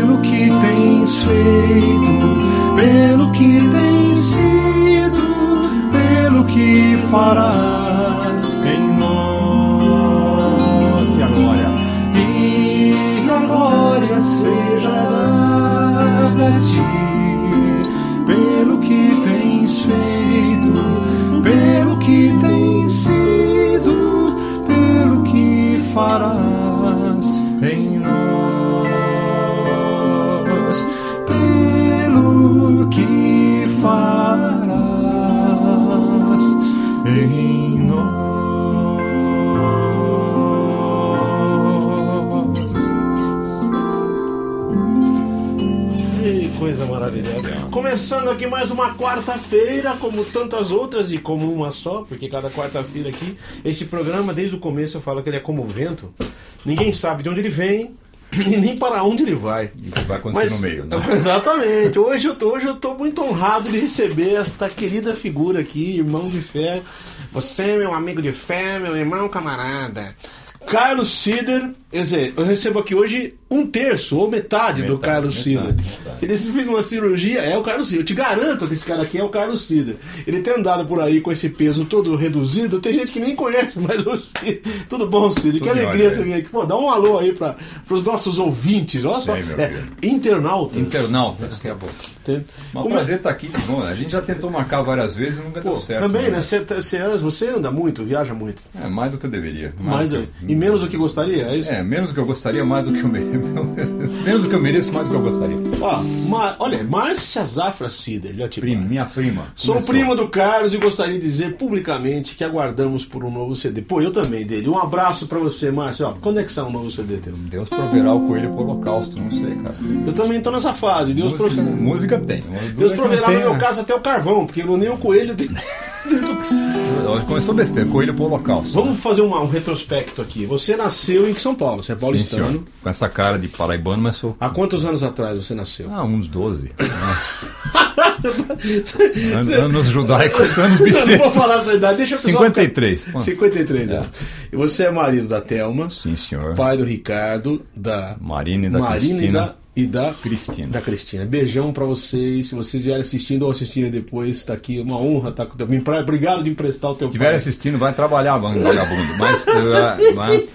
pelo que tens feito, pelo que tens sido, pelo que farás em nós. E a glória, e a glória seja dada a ti, Começando aqui mais uma quarta-feira, como tantas outras e como uma só, porque cada quarta-feira aqui, esse programa, desde o começo eu falo que ele é como o vento. Ninguém sabe de onde ele vem e nem para onde ele vai. E vai acontecer no meio, né? Exatamente. Hoje eu, tô, hoje eu tô muito honrado de receber esta querida figura aqui, irmão de fé. Você meu amigo de fé, meu irmão camarada. Carlos Sider, quer dizer, eu recebo aqui hoje um terço ou metade, do Metade, Carlos metade, Sider. metade. Ele se fez uma cirurgia, é o Carlos Sider. Eu te garanto que esse cara aqui é o Carlos Sider. Ele tem andado por aí com esse peso todo reduzido. Tem gente que nem conhece, mas o Sider. Tudo bom? Que Tudo em alegria você vir aqui. Pô, dá um alô aí para os nossos ouvintes. Olha só. É, filho. internautas. Internautas, que é bom. Tem- Um Como é- prazer estar aqui de novo. A gente já tentou marcar várias vezes e nunca Pô, deu certo. também, né? Você, você, anda- você anda muito, viaja muito. É, mais do que eu deveria. Mais do do- que e menos do que gostaria, é isso? É, menos do que eu gostaria, mais do que eu mereço. menos do que eu mereço, mais do que eu gostaria. Ó, Ma- olha, Márcia Zafra Cider, já te Prima, minha prima. Sou Começou. primo do Carlos e gostaria de dizer publicamente que aguardamos por um novo CD. Pô, eu também dele. Um abraço pra você, Márcia. Ó, quando é que sai um novo CD teu? Deus proverá o coelho pro holocausto, não sei, cara. Eu também tô nessa fase. Deus, música, música tem. Deus proverá não no tem, meu né? caso até o carvão, porque nem o coelho tem. Começou besteira, coelho pro holocausto. Vamos fazer uma- um retrospecto aqui. Você nasceu em São Paulo, você é Sim, paulistano. senhor. Com essa cara de paraibano, mas sou. Há quantos anos atrás você nasceu? Ah, uns 12. Você- Anos judaicos, anos Eu não bissextos. vou falar a sua idade, deixa pessoal 53. ficar- Pô. 53 anos. E você é marido da Thelma, Sim, senhor. pai do Ricardo, da Marina e da Marina e Cristina. da, e da Cristina. Da Cristina. Beijão pra vocês. Se vocês vierem assistindo ou assistirem depois, tá aqui uma honra estar com o teu. Obrigado de emprestar o teu Se estiver assistindo, vai trabalhar, vagabundo. Mas uh, vai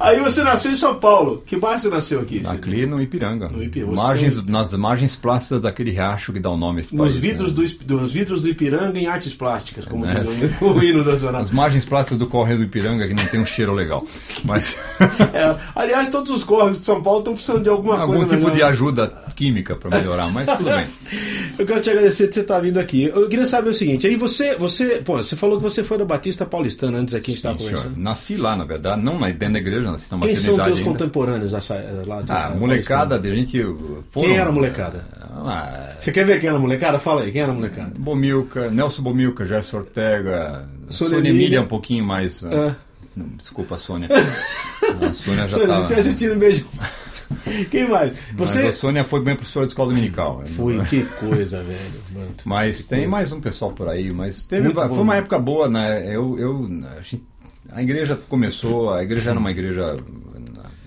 Aí você nasceu em São Paulo. Que bairro você nasceu aqui? Aqui no Ipiranga. No Ipi- você- Margens, nas margens plásticas daquele riacho que dá o nome a esse Nos país, vidros, né? do, vidros do Ipiranga em artes plásticas, como É. diz o, o hino nacional. As margens plásticas do córrego do Ipiranga que não tem um cheiro legal. Mas É, aliás, todos os córregos de São Paulo estão precisando de alguma algum coisa. tipo melhor. de ajuda química para melhorar, mas tudo bem. Eu quero te agradecer de você estar vindo aqui. Eu queria saber o seguinte, aí você, você, pô, você falou que você foi da Batista Paulistana antes aqui a gente estava conversando. Nasci lá, na verdade, não na- dentro da igreja, na Quem são teus ainda. contemporâneos dessa, lá de Ah, da molecada de gente. Foram, Quem era a molecada? Ah, Você quer ver quem era a molecada? Fala aí, quem era a molecada? Bomilca, Nelson Bomilca, Gerson Ortega, Sônia Sônia Emília. Um pouquinho mais. ah, É. não, Desculpa, Sônia. A Sônia já Sônia, tava- assistindo, um beijo. Quem mais? Mas Você. a Sônia foi bem professora de escola dominical. Foi, que coisa, velho. Mano. Mas tem mais um pessoal por aí, mas teve, Muito foi bom. uma época boa, né? Eu, eu, a, gente- a igreja começou, a igreja era uma igreja.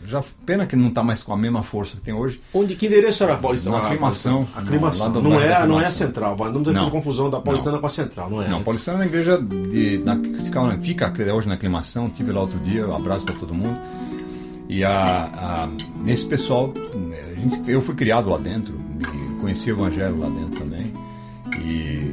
Já, pena que não está mais com a mesma força que tem hoje. Onde, que endereço era a Paulistana? Na aclimação. Aclimação. Não, bairro é, da não é a Aclimação. central. Não deve Não. fazer confusão da Paulistana Não. com a central, não é? Não? Paulistana é uma igreja de, na, que fica, até hoje na aclimação. Tive lá outro dia, um abraço para todo mundo. E a, a, esse pessoal, eu fui criado lá dentro, conheci o evangelho lá dentro também. E,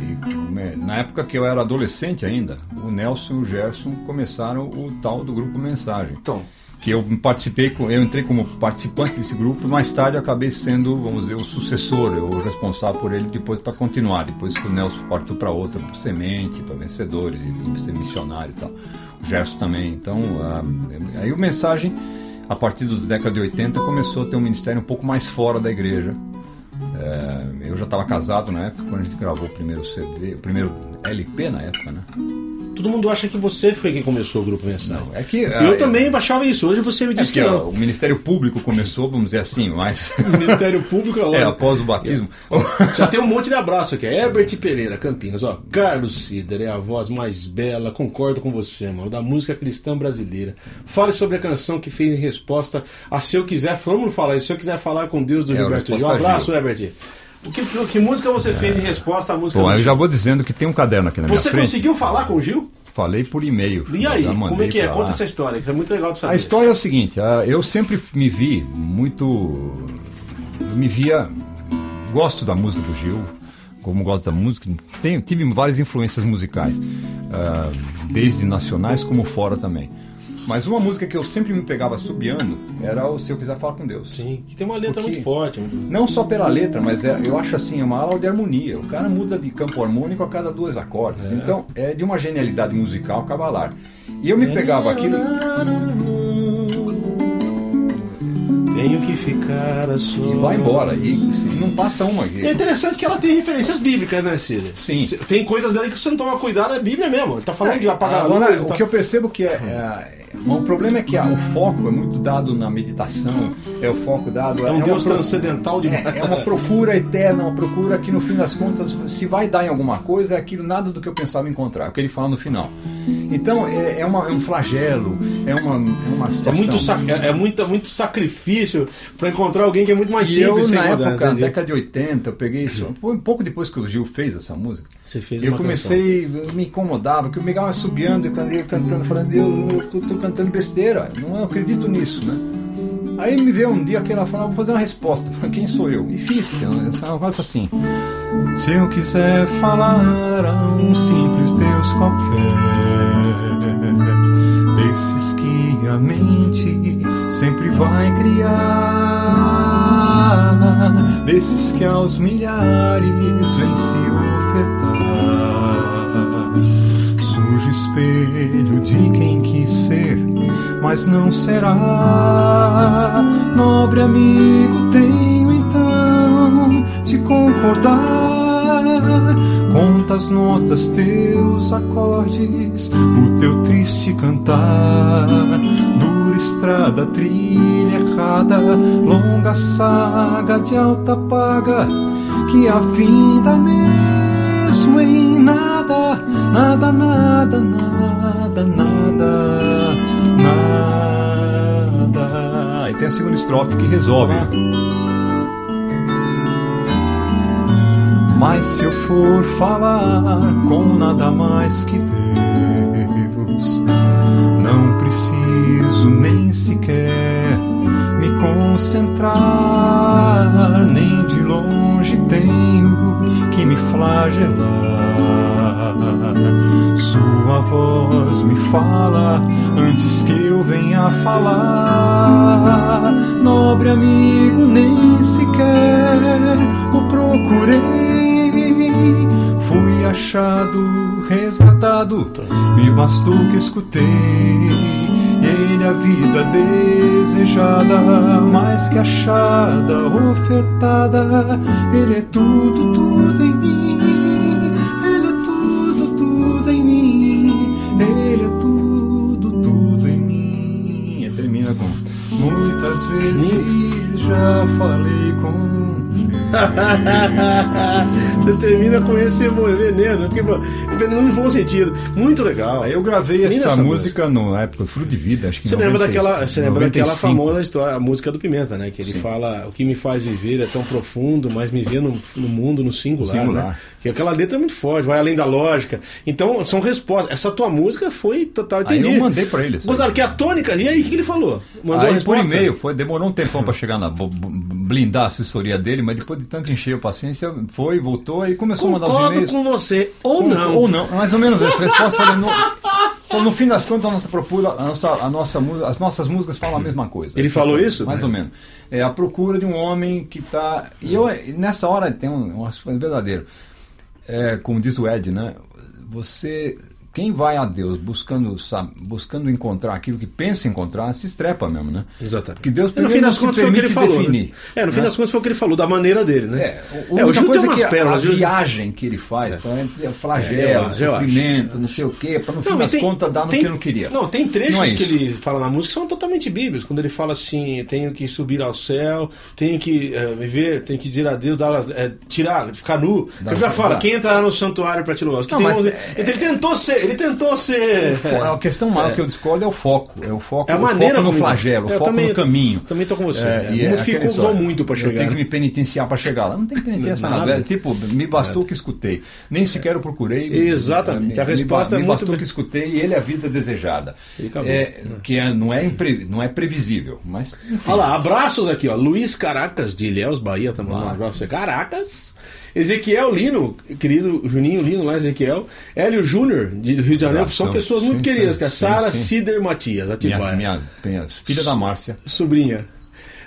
na época que eu era adolescente ainda, o Nelson e o Gerson começaram o tal do grupo Mensagem. Então, Que eu participei, eu entrei como participante desse grupo, mais tarde acabei sendo, vamos dizer, o sucessor, eu o responsável por ele depois para continuar, depois que o Nelson partiu para outra, para semente, para vencedores, e ser missionário e tal. O Gerson também. Então, aí o mensagem, a partir dos décadas de 80, começou a ter um ministério um pouco mais fora da igreja. É, eu já estava casado na época, quando a gente gravou o primeiro CD, o primeiro LP na época, né? todo mundo acha que você foi quem começou o grupo Mensagem. É que, Eu ah, também achava isso. Hoje você me É disse que que ó, não. o Ministério Público começou, vamos dizer assim, mas O Ministério Público é é, após o batismo. Já tem um monte de abraço aqui. Herbert Pereira, Campinas. Ó, Carlos Cider é a voz mais bela. Concordo com você, mano. Da música cristã brasileira. Fale sobre a canção que fez em resposta a Se Eu Quiser. Vamos falar isso. Se Eu Quiser Falar com Deus do É, Gilberto Gil. Um abraço, Gil. Herbert. O que, que música você fez em resposta à música Bom, do eu Gil? já vou dizendo que tem um caderno aqui na minha Você frente. conseguiu falar com o Gil? Falei por e-mail. E aí, como é que é? Conta essa história, que é muito legal de saber. A história é o seguinte, ah, eu sempre me vi muito. Eu me via. Gosto da música do Gil, como gosto da música. Tenho, tive várias influências musicais, ah, desde nacionais como fora também. Mas uma música que eu sempre me pegava subiando era o Se Eu Quiser Falar com Deus. Sim, que tem uma letra Porque- muito forte. muito- Não só pela letra, mas é- eu acho assim, é uma aula de harmonia. O cara muda de campo harmônico a cada dois acordes. Então, é de uma genialidade musical cavalar. E eu me pegava aquilo. Tenho que ficar a sua. E vai embora. E não passa uma. É interessante que ela tem referências bíblicas, né, Cid? Sim. Tem coisas dali que você não toma cuidado, é Bíblia mesmo. Ele tá falando de apagar a luz. o tá- que eu percebo que é, é- o problema é que a- o foco é muito dado na meditação, é o foco dado. É um uma Deus transcendental de É, é uma procura eterna, uma procura que no fim das contas, se vai dar em alguma coisa, é aquilo nada do que eu pensava encontrar, é o que ele fala no final. Então é, é uma- é um flagelo, é uma, é uma É situação. muito, sac- é, é muita- muito sacrifício pra encontrar alguém que é muito mais E eu, simples. sem na mudar, época, na década de 80, eu peguei isso. Um pouco depois que o Gil fez essa música, Você fez eu comecei, eu me incomodava, que eu me pegava subiando e eu cantando, falando, eu, eu tô, tô cantando besteira, não eu acredito nisso, né? Aí me veio um dia que ela falou, vou fazer uma resposta. Eu falei, quem sou eu? E fiz, então, é um negócio assim. Se eu quiser falar a um simples Deus qualquer, desses que a mente sempre vai criar, desses que aos milhares vem se ofertar. Sujo espelho de quem mas não será. Nobre amigo, tenho então de concordar. Conta as notas, teus acordes, o teu triste cantar. Dura estrada, trilha errada, longa saga de alta paga, que a finda mesmo em nada, nada, nada, nada, nada, nada. Tem a segunda estrofe que resolve. Mas se eu for falar com nada mais que Deus, não preciso nem sequer me concentrar, nem de longe tenho que me flagelar. Sua voz me fala antes que eu venha falar. Nobre amigo, nem sequer o procurei. Fui achado, resgatado, me bastou que escutei. Ele a vida desejada, mais que achada, ofertada. Ele é tudo, tudo em mim. Ele é tudo, tudo em mim. Ele é tudo, tudo em mim. E termina com Quantas vezes já falei com Você termina com esse veneno, porque no bom sentido. Muito legal. Eu gravei essa, essa, música na época Fruto de Vida, acho que Você 90, lembra daquela, você lembra daquela famosa história, a música do Pimenta, né? Que ele Sim. fala o que me faz viver é tão profundo, mas me vê no, no mundo no singular, singular. Né? Que aquela letra é muito forte, vai além da lógica. Então, são respostas. Essa tua música foi total entendi. Aí eu mandei para ele. Gostaram que é a tônica, e aí o que ele falou? Mandou aí, por e-mail, foi, demorou um tempão para chegar na blindar a assessoria dele, mas depois de tanto encher a paciência, foi, voltou e começou Concordo a mandar os e-mails. com você, ou com, não. Ou não, mais ou menos essa resposta. Falei, então, no fim das contas, a nossa procura, a nossa, a nossa, as nossas músicas falam a mesma coisa. Ele falou isso? Mais ou menos. É a procura de um homem que está. E eu, nessa hora, tem um, um verdadeiro. É, como diz o Ed, né? Você quem vai a Deus buscando, sabe, buscando encontrar aquilo que pensa encontrar, se estrepa mesmo, né? Exatamente. Porque Deus no fim das contas foi o que ele falou. Definir, né? É, no fim né? das contas foi o que ele falou, da maneira dele, né? É, o, é, o pérolas, a, viagem que ele faz, é. flagelo, é, sofrimento, não sei o quê, para no fim não, das tem, contas dar no tem, que não queria. Não, tem trechos não é que ele fala na música que são totalmente bíblicos, quando ele fala assim, tenho que subir ao céu, tenho que uh, viver, tenho que dizer a Deus, dar, uh, tirar, ficar nu. Ele já fala, quem entrará no santuário para te louvar? Ele tentou ser, ele tentou ser a questão maior é. que eu discordo é o foco. É o foco, é a maneira foco no flagelo, o foco também, no caminho. Também tô com você. É, é, é dificultou muito para chegar. Eu tenho que me penitenciar para chegar lá. Não tem que penitenciar nada. nada. Tipo, me bastou o que escutei. Nem sequer eu procurei. Exatamente. a resposta me, é me bastou o que escutei e ele é a vida desejada. É, que é, não, é impre, não é previsível. Mas. Olha lá, abraços aqui, ó. Luiz Caracas de Ilhéus, Bahia, também. Um abraço. Caracas. Ezequiel Lino, querido Juninho Lino lá, Ezequiel. Hélio Júnior, de Rio de Janeiro, são pessoas muito sim, queridas, que é Sara Cider Matias, Atibaia. Minha, minha, filha da Márcia. Sobrinha.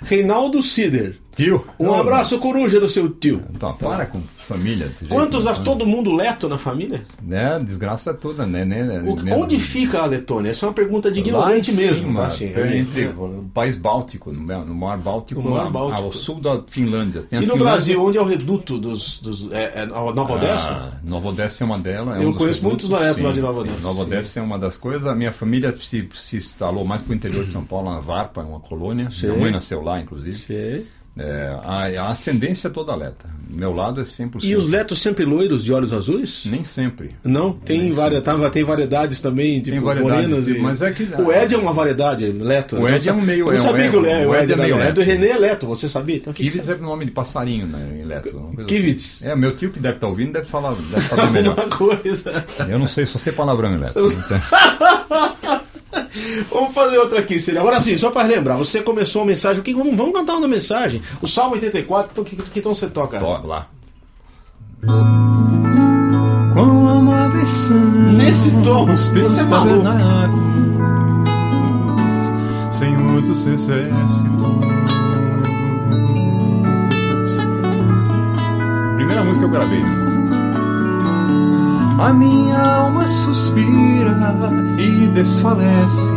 Reinaldo Cider. Tio. Um abraço, coruja, do seu tio. Então, para com família. Desse Quantos jeito, todo mundo leto na família? Né, desgraça toda, né? né o, né onde fica a Letônia? Essa é uma pergunta de ignorante mesmo. Tá, assim, é, entre é. o país Báltico, no, Mar Báltico, no Mar Báltico. ao sul da Finlândia. e no Finlândia... Brasil, onde é o reduto dos. dos é, é Nova ah, Odessa? Ah, Nova Odessa é uma delas. É Eu um conheço muitos netos lá de Nova Odessa. Nova Odessa sim. é uma das coisas. A minha família se, se instalou mais para o interior de São Paulo, na Varpa, uma colônia. Sim. Minha mãe nasceu lá, inclusive. Sim. É, a, a, ascendência é toda leta. Meu lado é 100%. E os letos sempre loiros de olhos azuis? Nem sempre. Não? Tem, Nem varia. Tava, tem variedades também, tipo, tem variedades, morenas e... Mas é que... O Ed é uma variedade, leto. O Ed é um meio... Eu não sabia é, que o, Ed, o Ed é meio leto. O René é leto, você sabia? Então, Kivitz é o nome de passarinho, né, em leto. Kivitz. É, meu tio que deve estar tá ouvindo deve falar, deve falar melhor. coisa. Eu não sei, só sei palavrão em leto. Vamos fazer outra aqui, Cília. Agora sim, só para lembrar, você começou a mensagem. Que, vamos, vamos cantar uma mensagem. O Salmo 84, que, que, que tom você toca? Toca lá. Quão amáveis são Nesse tom, você tá Senhor dos exércitos. Primeira música que eu gravei. Né? A minha alma suspira e desfalece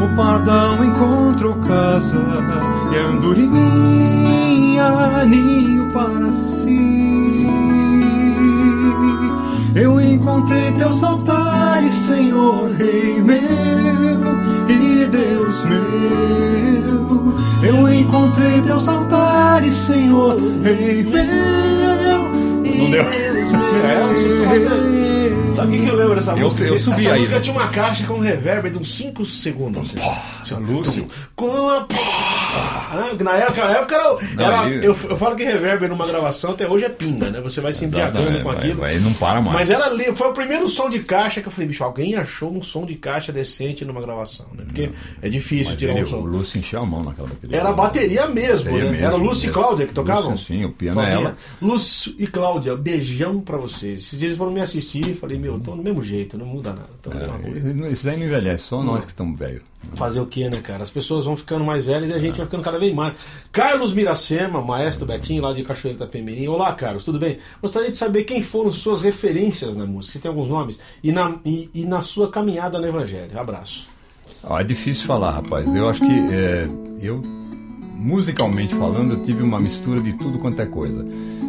O pardal encontrou casa e a andorinha ninho para si. Eu encontrei teus altares, Senhor, Rei meu e Deus meu. Eu encontrei teus altares, Senhor, Rei meu e Deus meu. É, um susto Sabe o que, eu lembro dessa eu, música? Eu subi Essa aí. música tinha uma caixa com um reverb de uns 5 segundos. Assim. Lúcio. Com a... Na época, na época era. Não, era eu, eu, falo que reverb numa gravação até hoje é pinga, né? Você vai se embriagando com aquilo. Vai, vai, não para mais. Mas era foi o primeiro som de caixa que eu falei, bicho, alguém achou um som de caixa decente numa gravação, né? Porque não. é difícil tirar um som. O Lúcio encheu a mão naquela bateria. Era a bateria mesmo, bateria né? Mesmo, era Lúcio e Cláudia que tocavam? Lúcio, sim, o piano é ela. Lúcio e Cláudia, beijão pra vocês. Esses dias eles foram me assistir e falei, meu, tô no mesmo jeito, não muda nada. É, isso aí não envelhece, só nós que estamos velhos. Fazer o que, né, cara? As pessoas vão ficando mais velhas e a gente vai ficando cada vez mais. Carlos Miracema, maestro Betinho, lá de Cachoeira Itapemirim. Olá, Carlos, tudo bem? Gostaria de saber quem foram suas referências na música. Você tem alguns nomes? E na, e, e na sua caminhada no Evangelho. Abraço. Ah, é difícil falar, rapaz. Eu acho que é, eu, musicalmente falando, eu tive uma mistura de tudo quanto é coisa.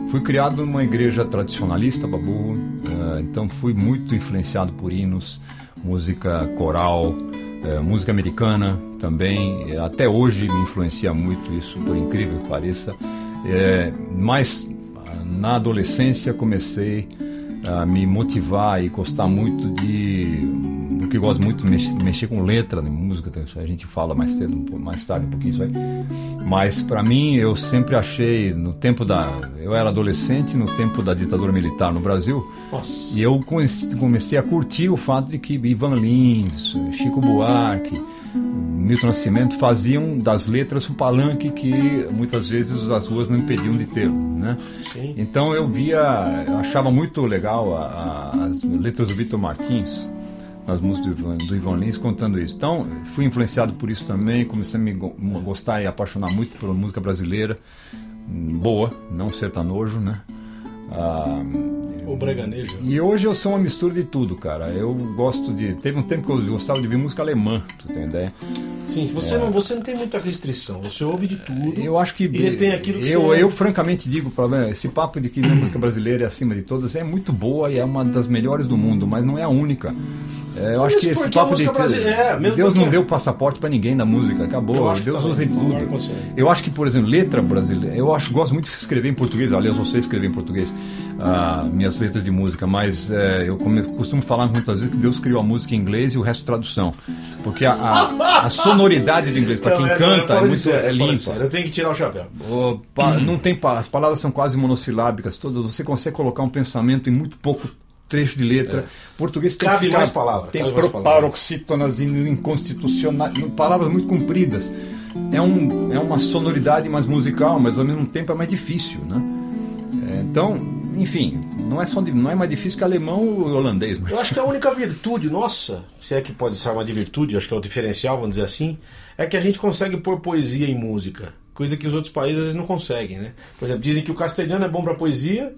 fui criado numa igreja tradicionalista, Babu, uh, então fui muito influenciado por hinos, música coral, uh, música americana também. Até hoje me influencia muito isso, por incrível que pareça. É, mas na adolescência comecei a me motivar e gostar muito de porque gosto muito de mexer, mexer, com letra de música a gente fala mais cedo mais tarde um pouquinho isso aí mas para mim eu sempre achei no tempo da eu era adolescente no tempo da ditadura militar no Brasil Nossa. e eu comecei a curtir o fato de que Ivan Lins Chico Buarque Milton Nascimento faziam das letras o palanque que muitas vezes as ruas não impediam de ter, né? Sim. Então eu via, eu achava muito legal a, a, as letras do Vitor Martins nas músicas do Ivan, do Ivan Lins contando isso. Então fui influenciado por isso também, comecei a me gostar e apaixonar muito pela música brasileira, boa, não sertanojo, né? Ah, o breganejo. E hoje eu sou uma mistura de tudo, cara. Eu gosto de. Teve um tempo que eu gostava de ver música alemã, tu tem ideia? Sim, você, é. não, você não tem muita restrição, você ouve de tudo. Eu acho que. E tem aquilo que eu, você... eu, francamente, digo, esse papo de que a música brasileira é acima de todas é muito boa e é uma das melhores do mundo, mas não é a única. É, eu acho que esse papo de. É, Deus não deu passaporte para ninguém da música, acabou. Deus usa em tudo. Eu acho que, por exemplo, letra brasileira. Eu acho, gosto muito de escrever em português. Aliás, eu sei escrever em português uh, minhas letras de música, mas uh, eu costumo falar muitas vezes que Deus criou a música em inglês e o resto tradução. Porque a, a, a sonoridade do inglês, para quem é, canta, é, muito, sério, é limpa. Eu tenho que tirar o chapéu. não tem, as palavras são quase monossilábicas todas. Você consegue colocar um pensamento em muito pouco trecho de letra. É. Português tem Cabe mais palavras. Tem paroxítonas inconstitucionais, palavras muito compridas. É, um, é uma sonoridade mais musical, mas ao mesmo tempo é mais difícil, né? É, então, enfim, não é só não é mais difícil que alemão ou holandês. Mas... Eu acho que a única virtude nossa, se é que pode ser uma de virtude, acho que é o diferencial, vamos dizer assim, é que a gente consegue pôr poesia em música, coisa que os outros países às vezes não conseguem, né? Por exemplo, dizem que o castelhano é bom para poesia,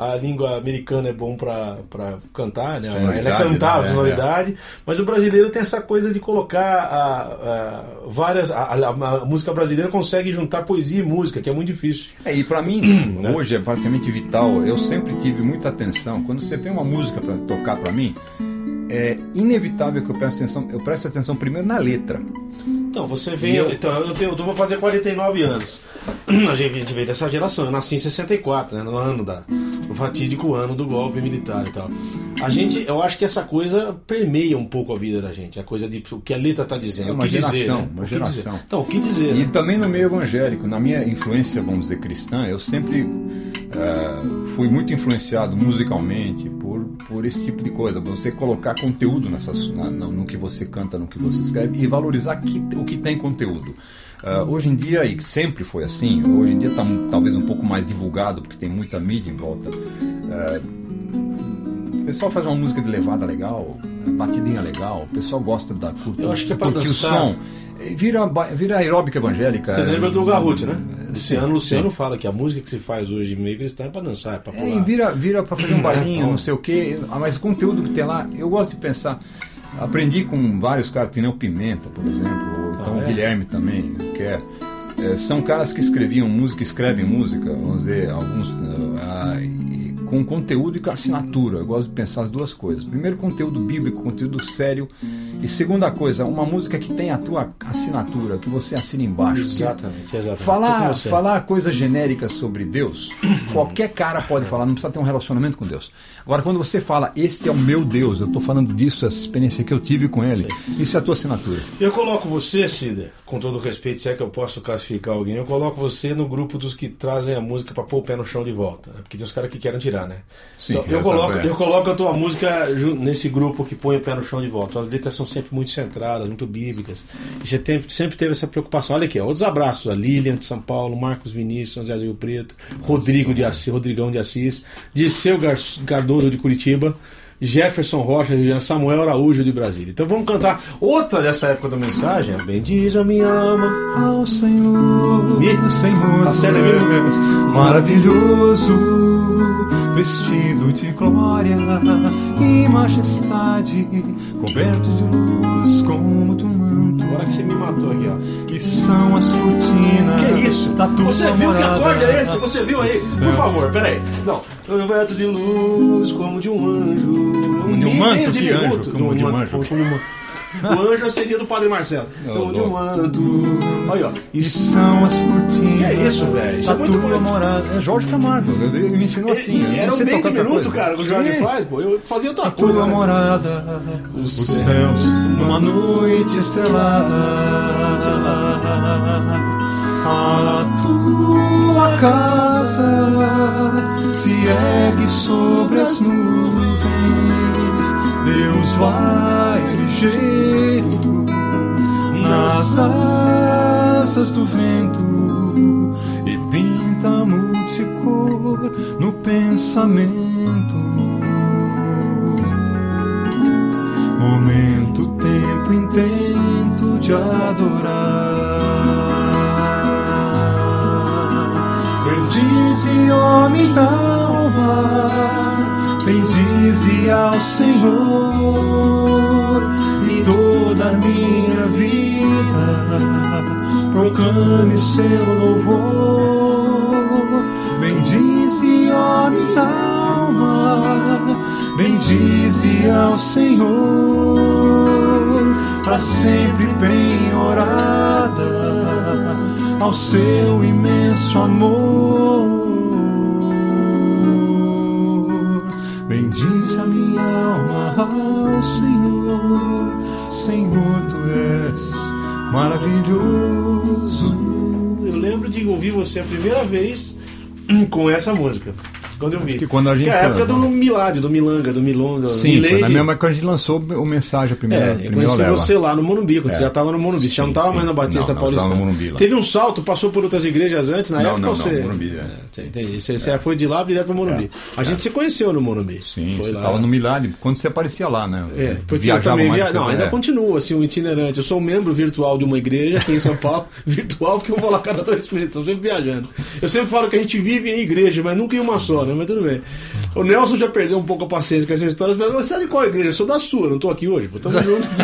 a língua americana é bom para cantar, né? Ela é cantar, né? sonoridade, é, é. mas o brasileiro tem essa coisa de colocar a, a várias. A, a, música brasileira consegue juntar poesia e música, que é muito difícil. É, e para mim, né? hoje é praticamente vital. Eu sempre tive muita atenção. Quando você tem uma música para tocar para mim, é inevitável que eu preste atenção. Eu presto atenção primeiro na letra. Então, você vem. Eu... Então, eu, tenho, eu vou fazer 49 anos. A gente veio dessa geração. Eu nasci em 64, né, no ano da. O fatídico ano do golpe militar e tal. A gente, eu acho que essa coisa permeia um pouco a vida da gente. A coisa de o que a letra está dizendo. É uma o que geração, dizer, né? uma geração. Então, o que dizer? E né? também no meio evangélico, na minha influência, vamos dizer, cristã, eu sempre uh, fui muito influenciado musicalmente por, por esse tipo de coisa. Você colocar conteúdo nessas, na, no que você canta, no que você escreve e valorizar que, o que tem conteúdo. Uh, hoje em dia, e sempre foi assim, hoje em dia está talvez um pouco mais divulgado, porque tem muita mídia em volta. Uh, o pessoal faz uma música de levada legal, batidinha legal, o pessoal gosta da curta, Eu acho que é curtir o som. Vira, vira aeróbica evangélica. Você lembra do Garrut, né? Luciano Luciano fala que a música que se faz hoje meio cristã é para dançar, é para pular. É, vira, vira para fazer um bailinho, não sei o quê. Mas o conteúdo que tem lá, eu gosto de pensar. Aprendi com vários caras, o Pimenta, por exemplo, então ah, é? o Guilherme também, que é, é, são caras que escreviam música, escrevem música, vamos dizer, alguns. Uh, com conteúdo e com assinatura. Eu gosto de pensar as duas coisas. Primeiro, conteúdo bíblico, conteúdo sério. E segunda coisa, uma música que tem a tua assinatura, que você assina embaixo. Exatamente, exatamente. Falar, falar coisas genéricas sobre Deus, qualquer cara pode falar, não precisa ter um relacionamento com Deus. Agora, quando você fala, este é o meu Deus, eu estou falando disso, essa experiência que eu tive com ele, Sim. isso é a tua assinatura. Eu coloco você, Cida, com todo respeito, se é que eu posso classificar alguém, eu coloco você no grupo dos que trazem a música para pôr o pé no chão de volta. Né? Porque tem os caras que querem tirar, né? Sim, então, eu, coloco, eu coloco a tua música nesse grupo que põe o pé no chão de volta. As letras são sempre muito centradas, muito bíblicas. E você tem, sempre teve essa preocupação. Olha aqui, ó, outros abraços. A Lilian de São Paulo, Marcos Vinícius, André Rio Preto, Rodrigo de Assis, Rodrigão de Assis, Disseu Cardoso de Curitiba. Jefferson Rocha de Samuel Araújo de Brasília. Então vamos cantar outra dessa época da mensagem. Bendiz a minha alma ao Senhor, Me? Senhor, tá certo aqui? maravilhoso, vestido de glória e majestade, coberto de luz como tu manto. Agora que você me matou aqui, ó. E são as cortinas. Que isso? Da tua Você viu que acorde é esse? Você viu aí? Por favor, peraí. Não. Veto de luz como de um anjo. Como de um manto? Que diminuto. anjo? Como de um anjo? O anjo seria do Padre Marcelo. Como de um manto. Olha, ó. E são as cortinas. Que é isso, velho? Isso é muito bonito. É Jorge Camargo. Ele me ensinou assim. eu não Era um meio de minuto, cara, que o Jorge Sim. faz, pô. Eu fazia outra coisa. Tua né? morada, Os céus, numa noite estrelada. A tua casa se ergue sobre as nuvens. Deus vai ligeiro nas asas do vento e pinta multicor no pensamento. Momento, tempo, intento de adorar. Bendize, ó minha alma, bendize ao Senhor toda a minha vida. Proclame seu louvor. Bendize, ó minha alma, bendize ao Senhor, para sempre penhorada ao seu imenso amor. Bendize a minha alma ao Senhor, maravilhoso. Eu lembro de ouvir você a primeira vez com essa música. Quando eu vi. Que quando a gente- Que é a época do Milad, do Milanga, do Milonga. do Sim, foi Milady. na mesma época que a gente lançou o mensagem, a primeira, É, eu conheci leva. você lá no Morumbi, quando É. você já estava no Morumbi. Você já não estava mais na Batista Não, não, Paulista. tava no Morumbi lá. Teve um salto, passou por outras igrejas antes, na Não, época não, ou não, você. Morumbi, é. É, entendi. Você, você foi de lá direto pro Morumbi. A gente se conheceu no Morumbi. Sim, foi você estava no Milagre, quando você aparecia lá, né? É, porque eu também via... Não, ainda é. continua assim, um itinerante. Eu sou um membro virtual de uma igreja aqui em São Paulo, virtual porque eu vou lá cada dois meses, estou sempre viajando. Eu sempre falo que a gente vive em igreja, mas nunca em uma só, né? Mas tudo bem. O Nelson já perdeu um pouco a paciência com essas histórias, mas você é de qual igreja? Eu sou da sua, não estou aqui hoje, pô. Tamo junto.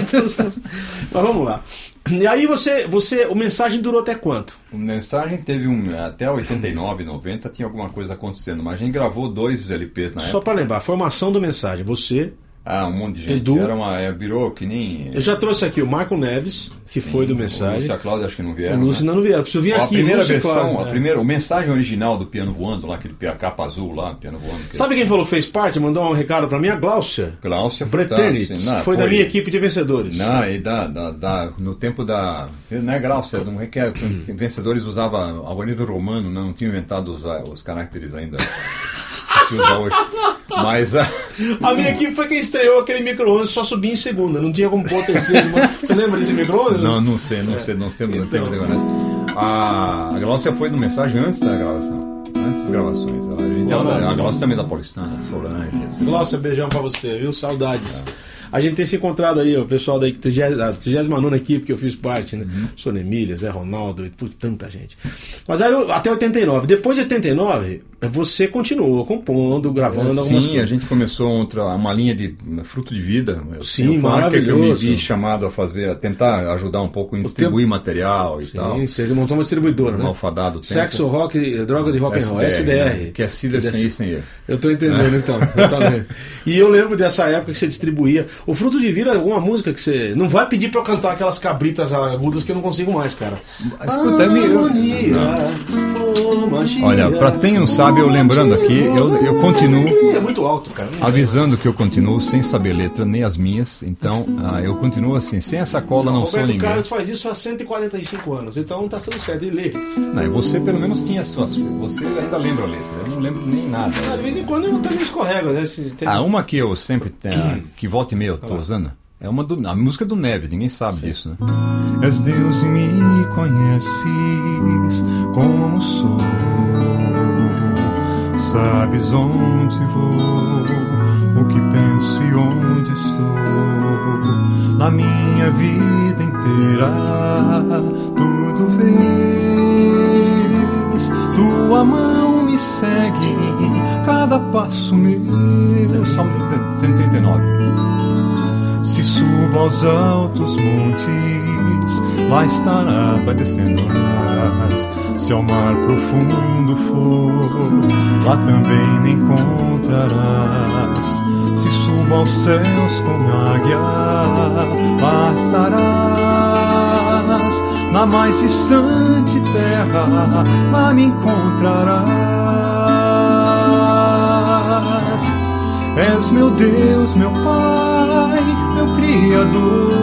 mas vamos lá. E aí você, você, o mensagem durou até quanto? O mensagem teve um. Até 89, 90 tinha alguma coisa acontecendo, mas a gente gravou dois LPs na Só época. para lembrar, formação do mensagem. Você, Ah, um monte de gente. Edu. Era uma, é, virou que nem. eu já trouxe aqui o Marco Neves, que Sim, foi do O mensagem. Lúcia Cláudia acho que não O vieram. Lúcio né? ainda não vieram. Preciso vir Ó, aqui. a primeira versão, a é. primeira, o mensagem original do piano voando lá, aquele capa azul lá, piano voando. que- Sabe quem falou que fez parte? Mandou um recado pra mim? A Gláucia. Glaucia Furtado, Breternitz. sim. Não, Foi, da minha equipe de vencedores. Não, e da, da, da- no tempo da. Não é Glaucia, não requer. Vencedores usava Avenida Romano, não, não tinha inventado os, os caracteres ainda. que se usa hoje. Mas a. A minha equipe foi quem estreou aquele micro-ondas, só subi em segunda. Não tinha como pôr terceiro. Você lembra desse micro-ondas? Não, não sei, não sei, não sei, não Então. A, a Glaucia foi no mensagem antes da gravação. Antes das gravações. A, gente, ela- não. a Glaucia também é da Paulistana, Solange. Assim. Glaucia, beijão pra você, viu? Saudades. A gente tem se encontrado aí, o pessoal da 39 equipe que eu fiz parte, né? Uhum. Sônia Emília, Zé Ronaldo, e tanta gente. Mas aí eu- até 89. Depois de 89, você continuou compondo, gravando algumas Sim, a gente começou outra, uma linha de fruto de vida. Eu- Sim, uma época que eu me maravilhoso. vi chamado a fazer, a tentar ajudar um pouco em distribuir material e tal. Sim, você montou uma distribuidora, Um né? malfadado tempo. Sexo, rock, drogas e rock and roll, SDR. né? Que é Cider sem I sem E. Eu tô entendendo então. eu tô vendo. e eu lembro dessa época que você distribuía. O Fruto de Vida, alguma música que você. Não vai pedir pra eu cantar aquelas cabritas agudas que eu não consigo mais, cara. Escuta, é meio-. Olha, pra quem não sabe, eu lembrando aqui, eu, eu continuo É muito alto, cara. avisando que eu continuo sem saber letra, nem as minhas. Então, ah, eu continuo assim, sem essa cola não sou Roberto ninguém. Carlos faz isso há 145 anos, então tá sendo certo. E lê. Não, você pelo menos tinha suas. Você ainda lembra a letra. Eu não lembro nem nada. Ah, de vez em quando eu também escorrego, né? Tem- Ah, uma que eu sempre tenho, que volta e meia eu tô usando, é uma do, a música do Neves, ninguém sabe disso, né? És Deus e me conheces como sou, sabes onde vou, o que penso e onde estou, na minha vida inteira, tudo vês, tua mão me segue, cada passo meu, Salmo 139. Se subo aos altos montes, lá estará, vai descendo Se ao mar profundo for, lá também me encontrarás. Se subo aos céus como águia, lá estarás. Na mais distante terra, lá me encontrarás. És meu Deus, meu Pai, meu Criador.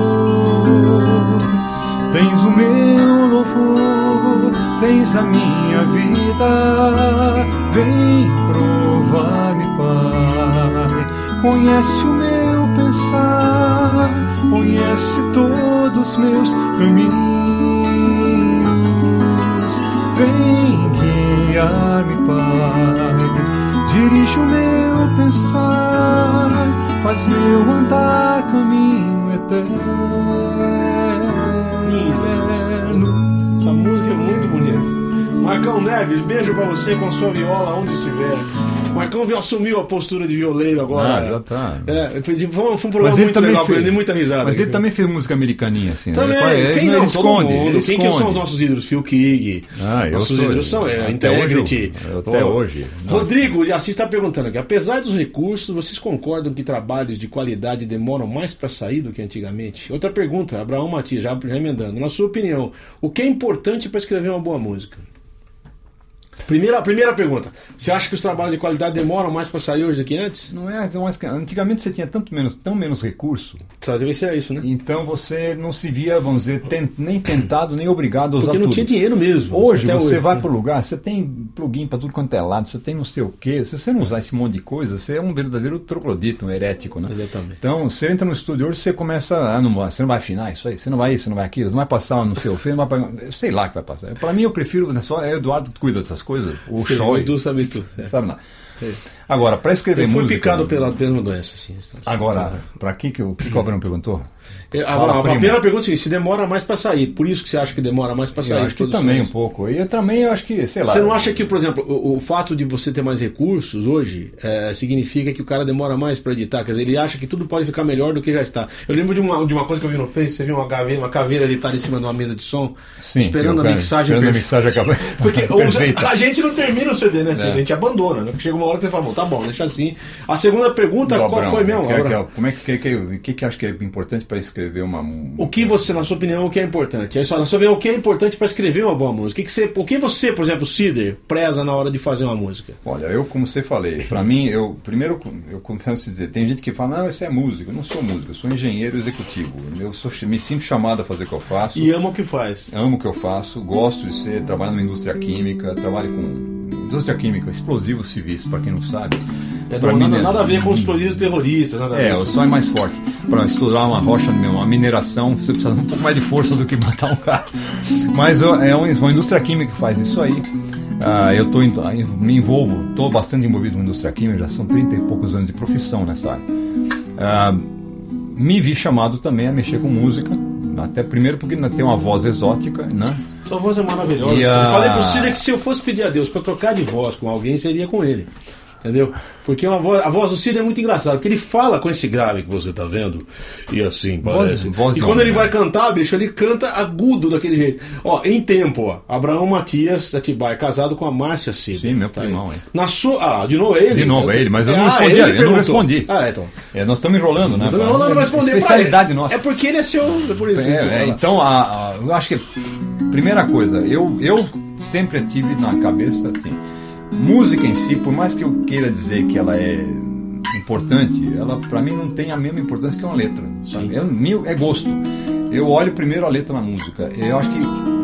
Tens o meu louvor, tens a minha vida. Vem provar-me, Pai. Conhece o meu pensar, conhece todos os meus caminhos. Vem guiar-me, Pai. Dirige o meu pensar, faz meu andar caminho eterno. Essa música é muito bonita. Marcão Neves, beijo pra você com sua viola onde estiver. Marcão assumiu a postura de violeiro agora. Ah, já tá. É, foi, foi um programa muito legal, fez, muita risada. Mas ele também fez música americaninha, assim. Também, né? ele, quem ele, não, ele esconde, mundo. ele Quem esconde. que são os nossos ídolos? Phil Kig. Ah, eu nossos sou, ídolos são é, até Integrity. Hoje, até hoje. Rodrigo, assim está perguntando aqui. Apesar dos recursos, vocês concordam que trabalhos de qualidade demoram mais para sair do que antigamente? Outra pergunta, Abraão Matias, já, já emendando. Na sua opinião, o que é importante para escrever uma boa música? Primeira, primeira pergunta. Você acha que os trabalhos de qualidade demoram mais para sair hoje do que antes? Não é, não é, antigamente você tinha tanto menos, tão menos recurso. Sabe, deve ser isso, né? Então você não se via, vamos dizer, nem tentado, nem obrigado a usar Porque não tudo. tinha dinheiro mesmo. Hoje você hoje, vai né? para o lugar, você tem plugin para tudo quanto é lado, você tem não sei o quê. Se você não usar esse monte de coisa, você é um verdadeiro troglodita, um herético, né? Exatamente. Então, você entra no estúdio hoje, você começa, ah, não, você não vai afinar isso aí, você não vai isso, você não vai aquilo, não vai passar no seu filme, não vai, sei lá que vai passar. Para mim, eu prefiro, só é o Eduardo que cuida dessas coisas, o Sim, show. o Edu sabe tudo. é. Sabe não. Agora, para escrever Eu fui música. picado pela mesma doença, assim. Agora, para que que o que que o Abrão perguntou? É, A, a, a primeira pergunta é seguinte, se demora mais para sair. Por isso que você acha que demora mais para Eu sair. acho as que também um pouco. E eu também eu acho que, sei lá. Você não acha que, por exemplo, o, o fato de você ter mais recursos hoje é, significa que o cara demora mais para editar? Quer dizer, ele acha que tudo pode ficar melhor do que já está. Eu lembro de uma, de uma coisa que eu vi no Face, você viu uma caveira, uma caveira editada em cima de uma mesa de som, Sim, esperando a cara- mixagem esperando a perfeita. mixagem acabar. Porque a gente não termina o CD, né? assim, É. A gente abandona, né? Porque chega uma hora que você fala, bom, tá bom, deixa assim. A segunda pergunta, qual foi mesmo? que- como é que, que, que, que, que acha que é importante para escrever uma. O que você, na sua opinião, o que é importante? É só, na sua opinião, o que é importante para escrever uma boa música? O que, que você, o que você, por exemplo, Cider, preza na hora de fazer uma música? Olha, eu, como você falei, para mim, eu primeiro eu confesso dizer, tem gente que fala, não, você é músico. Eu não sou músico, eu sou engenheiro executivo. Eu sou, me sinto chamado a fazer o que eu faço. E ama o que faz. Amo o que eu faço, gosto de ser, trabalho numa indústria química, trabalho com indústria química, explosivos civis, para quem não sabe. É, não, nada, nada a ver com os explosivos terroristas, nada a ver. É, o som é mais forte. Para estudar uma rocha, uma mineração, você precisa de um pouco mais de força do que matar um cara. Mas é um- uma indústria química que faz isso aí. Ah, eu tô, me envolvo, estou bastante envolvido com indústria química, já são 30 e poucos anos de profissão nessa área. Ah, me vi chamado também a mexer com música, até primeiro porque tem uma voz exótica, né? Sua voz é maravilhosa. E Eu a- falei pro Cida que se eu fosse pedir a Deus para trocar de voz com alguém, seria com ele. Entendeu? Porque uma voz, a voz do Cid é muito engraçada, porque ele fala com esse grave que você tá vendo, e assim parece. voz e de quando ele né? vai cantar, bicho, ele canta agudo daquele jeito. Ó, em tempo, ó, Abraão Matias Atibaia, casado com a Márcia Cid. Sim, meu Tá primão, é. Na sua. Ah, de novo é ele? De novo, é ele, mas eu não Ah, respondi, ele eu não respondi. Ah, é, então. É, nós estamos enrolando, né? Não, não, não vai responder Especialidade nossa. É porque ele é seu, é por isso. É, é, então, a- a- eu acho que, primeira coisa, eu, eu sempre tive na cabeça assim: música em si, por mais que eu queira dizer que ela é importante, ela para mim não tem a mesma importância que uma letra. sabe? Eu, meu, é gosto. Eu olho primeiro a letra na música. Eu acho que,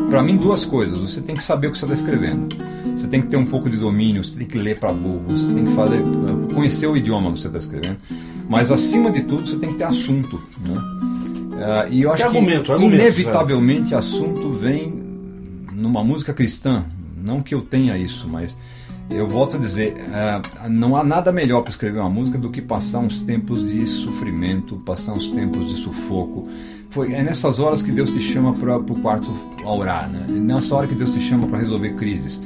para mim, duas coisas: você tem que saber o que você está escrevendo, você tem que ter um pouco de domínio, você tem que ler para burro, você tem que fazer, conhecer o idioma que você está escrevendo, mas acima de tudo, você tem que ter assunto. Né? Ah, e eu acho Que argumento, que argumento, inevitavelmente assunto vem numa música cristã. Não que eu tenha isso, mas eu volto a dizer, ah, não há nada melhor para escrever uma música do que passar uns tempos de sofrimento, passar uns tempos de sufoco. Foi, é nessas horas que Deus te chama para o quarto a orar, né? É nessa hora que Deus te chama para resolver crises.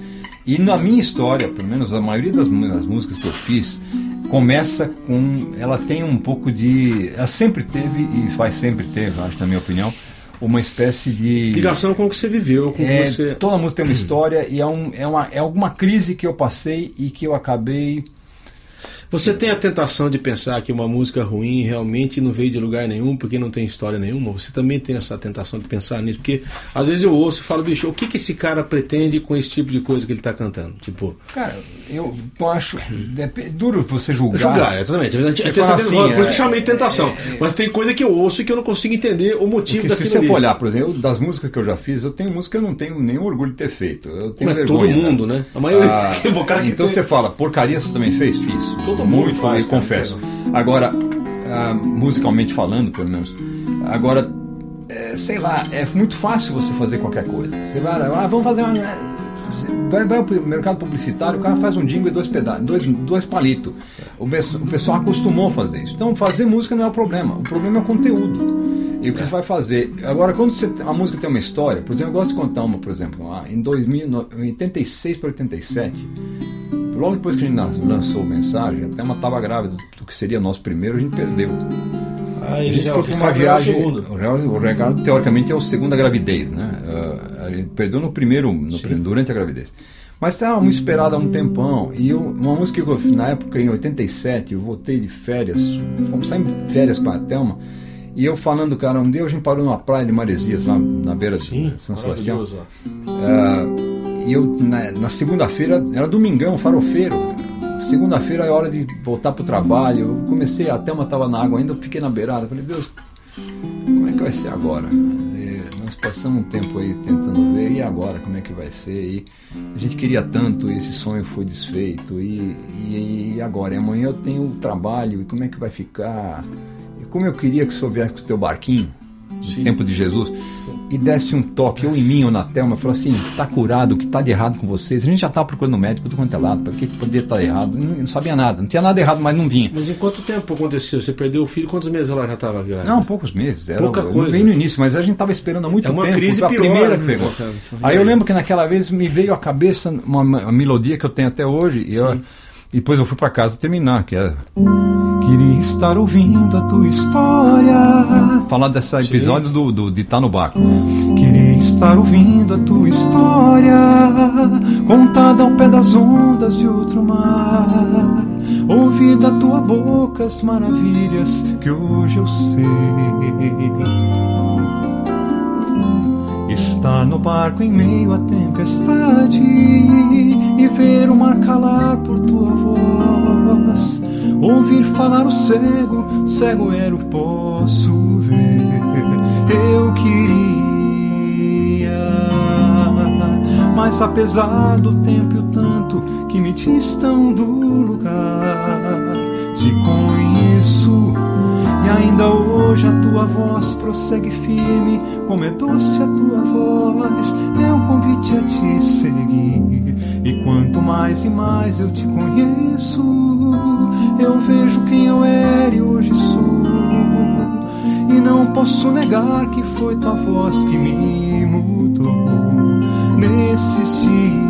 E na minha história, pelo menos a maioria das, das músicas que eu fiz, começa com. Ela tem um pouco de. Ela sempre teve, e faz sempre ter, acho, na minha opinião, uma espécie de. Ligação com o que você viveu, com é, você. Toda música tem uma história e é, um, é, uma, é alguma crise que eu passei e que eu acabei você tem a tentação de pensar que uma música ruim realmente não veio de lugar nenhum porque não tem história nenhuma? Você também tem essa tentação de pensar nisso? Porque às vezes eu ouço e falo, bicho, o que, que esse cara pretende com esse tipo de coisa que ele está cantando? Tipo. Cara, eu acho. É duro você julgar. Julgar, exatamente. É, assim, por isso que eu chamei de tentação. É, é, Mas tem coisa que eu ouço e que eu não consigo entender o motivo daquilo. Se você for olhar, por exemplo, das músicas que eu já fiz, eu tenho música que eu não tenho nenhum orgulho de ter feito. Eu tenho Mas vergonha. Todo mundo, né? A maioria. Ah, então você fala, porcaria você também fez? Fiz. Todo mundo faz confesso. Agora, uh, musicalmente falando, pelo menos, agora, é, sei lá, é muito fácil você fazer qualquer coisa. Você vai, ah, vamos fazer uma. Vai, vai ao mercado publicitário, o cara faz um jingle e dois, peda dois, dois palitos. O, o pessoal acostumou a fazer isso. Então, fazer música não é o problema. O problema é o conteúdo. E o que você vai fazer? Agora, quando você, a música tem uma história, por exemplo, eu gosto de contar uma, por exemplo, em 2000, 86 para 87, Logo depois que a gente lançou mensagem, até uma estava grávida do que seria nosso primeiro, a gente perdeu. Ah, a gente foi para uma viagem. O Ricardo, teoricamente, é a segunda gravidez, né? Uh, a gente perdeu no primeiro, no, durante a gravidez. Mas estávamos esperados há um tempão. E eu, uma música que eu, na época, em 87, eu voltei de férias, fomos sair de férias com a Thelma. E eu falando, cara, um dia a gente parou numa praia de Maresias, lá na beira Sim, de São Sebastião. Uh, e eu, na, na segunda-feira, era domingão, farofeiro. Segunda-feira é hora de voltar pro trabalho. Eu comecei, a Thelma estava na água ainda, eu fiquei na beirada. Falei, Deus, como é que vai ser agora? nós passamos um tempo aí tentando ver, e agora, como é que vai ser? E a gente queria tanto, e esse sonho foi desfeito, e, e, e agora? E amanhã eu tenho trabalho, e como é que vai ficar? E como eu queria que soubesse com o teu barquinho, no tempo de Jesus, e desse um toque, ou em mim ou na Thelma, falou assim: tá curado, o que tá de errado com vocês? A gente já estava procurando médico do quanto é lado, porque poderia estar tá errado. Não, não, sabia nada, não tinha nada errado, mas não vinha. Mas em quanto tempo aconteceu? Você perdeu o filho? Quantos meses ela já estava grávida? Não, poucos meses. Era, Pouca coisa. Bem no início, mas a gente estava esperando há muito é uma tempo. Crise a pior, primeira que né? pegou. Aí eu lembro que naquela vez me veio à cabeça uma, uma melodia que eu tenho até hoje, e eu, depois eu fui para casa terminar, que é. Queria estar ouvindo a tua história. Falar desse episódio do, do, de estar tá no barco. Queria estar ouvindo a tua história, contada ao pé das ondas de outro mar. Ouvir da tua boca as maravilhas que hoje eu sei. Estar no barco em meio à tempestade e ver o mar calar por tua voz Ouvir falar o cego, cego era o posso ver. Eu queria, mas apesar do tempo e o tanto que me distam do lugar, te conheço. E ainda hoje a tua voz prossegue firme, como é doce a tua voz, é um convite a te seguir. E quanto mais e mais eu te conheço, eu vejo quem eu era e hoje sou. E não posso negar que foi tua voz que me mudou nesses dias.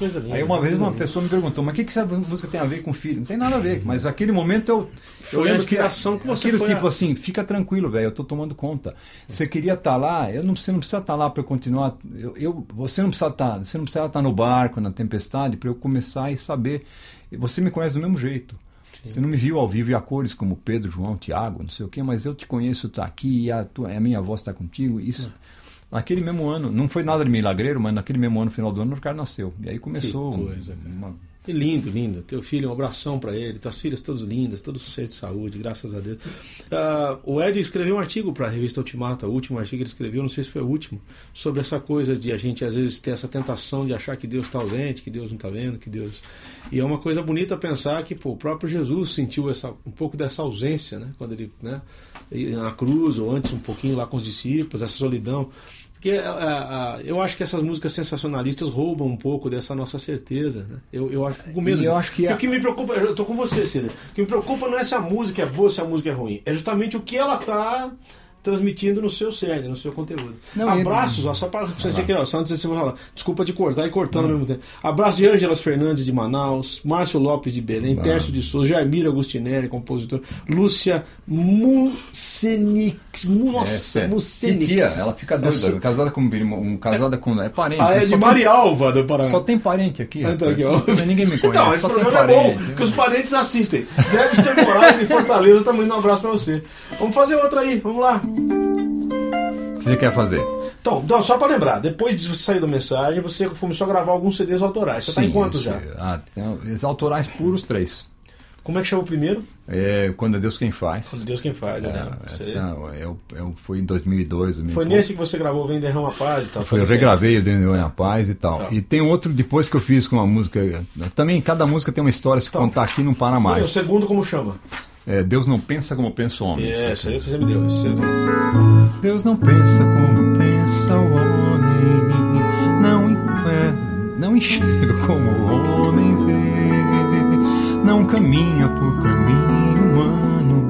Coisa linda. Aí uma vez uma pessoa me perguntou, mas o que, que essa música tem a ver com filho? Não tem nada a ver, mas aquele momento eu. Foi eu a inspiração que, que você aquilo foi tipo a... assim, fica tranquilo, velho, eu tô tomando conta. Você queria estar tá lá, eu não, você não precisa estar tá lá para eu continuar. Eu, eu, você não precisa estar, tá, você não precisa estar no barco, na tempestade, para eu começar e saber. Você me conhece do mesmo jeito. Sim. Você não me viu ao vivo e a cores como Pedro, João, Tiago, não sei o quê, mas eu te conheço, tá aqui a, tua, a minha voz está contigo. Isso. Naquele mesmo ano, não foi nada de milagreiro, mas naquele mesmo ano, final do ano, o cara nasceu. E aí começou. Que coisa, uma, que lindo, lindo. Teu filho, um abração para ele. Tuas filhas todas lindas, todos cheios de saúde, graças a Deus. Uh, o Ed escreveu um artigo para a revista Ultimata, o último artigo que ele escreveu, não sei se foi o último, sobre essa coisa de a gente às vezes ter essa tentação de achar que Deus está ausente, que Deus não está vendo, que Deus. E é uma coisa bonita pensar que pô, o próprio Jesus sentiu essa, um pouco dessa ausência, né? Quando ele, né? Na cruz, ou antes um pouquinho lá com os discípulos, essa solidão. Porque eu acho que essas músicas sensacionalistas roubam um pouco dessa nossa certeza. Né? Eu, eu acho com medo. eu acho que a... o que me preocupa, eu tô com você, Cida. O que me preocupa não é se a música é boa ou se a música é ruim. É justamente o que ela tá transmitindo no seu cerne, no seu conteúdo. Não, Abraços, ó, só para você aqui, ó, só antes de você falar. Desculpa de cortar e cortando ao mesmo tempo. Abraço de Ângelas Fernandes de Manaus, Márcio Lopes de Belém, Ah. Tércio de Souza, Jair Agostinelli, compositor, Lúcia Mucenix, nossa, É, Mucenix. Titia, ela fica doida. Essa- casada com um casada com. É parente. Ah, é de Marialva do Paraná. Só tem parente aqui. Ah, então aqui, ó. Ninguém me conhece. Então, esse só tem programa é bom, parente. porque os parentes assistem. Deve ter Moraes e Fortaleza também um abraço pra você. Vamos fazer outra aí, vamos lá. O que você quer fazer? Então, então, só pra lembrar, depois de você sair da mensagem, você começou a gravar alguns CDs autorais. Você tá em Sim, quantos já? Ah, tem os autorais puros, três. Como é que chama o primeiro? É, Quando é Deus quem faz. Quando Deus quem faz, É, né? é é o- foi em 2002. 2000 Foi nesse que você gravou Vem Derrama Paz e tal? Foi, eu aí? regravei o Dentro da Paz e tal. Tá. E tem outro depois que eu fiz com uma música. Também cada música tem uma história, se Tá. contar aqui não para E O mais. segundo como chama? É, Deus não pensa como pensa o homem. É, isso aí você me deu. Deus não pensa como pensa o homem, não, é, não enxerga como o homem vê, não caminha por caminho humano,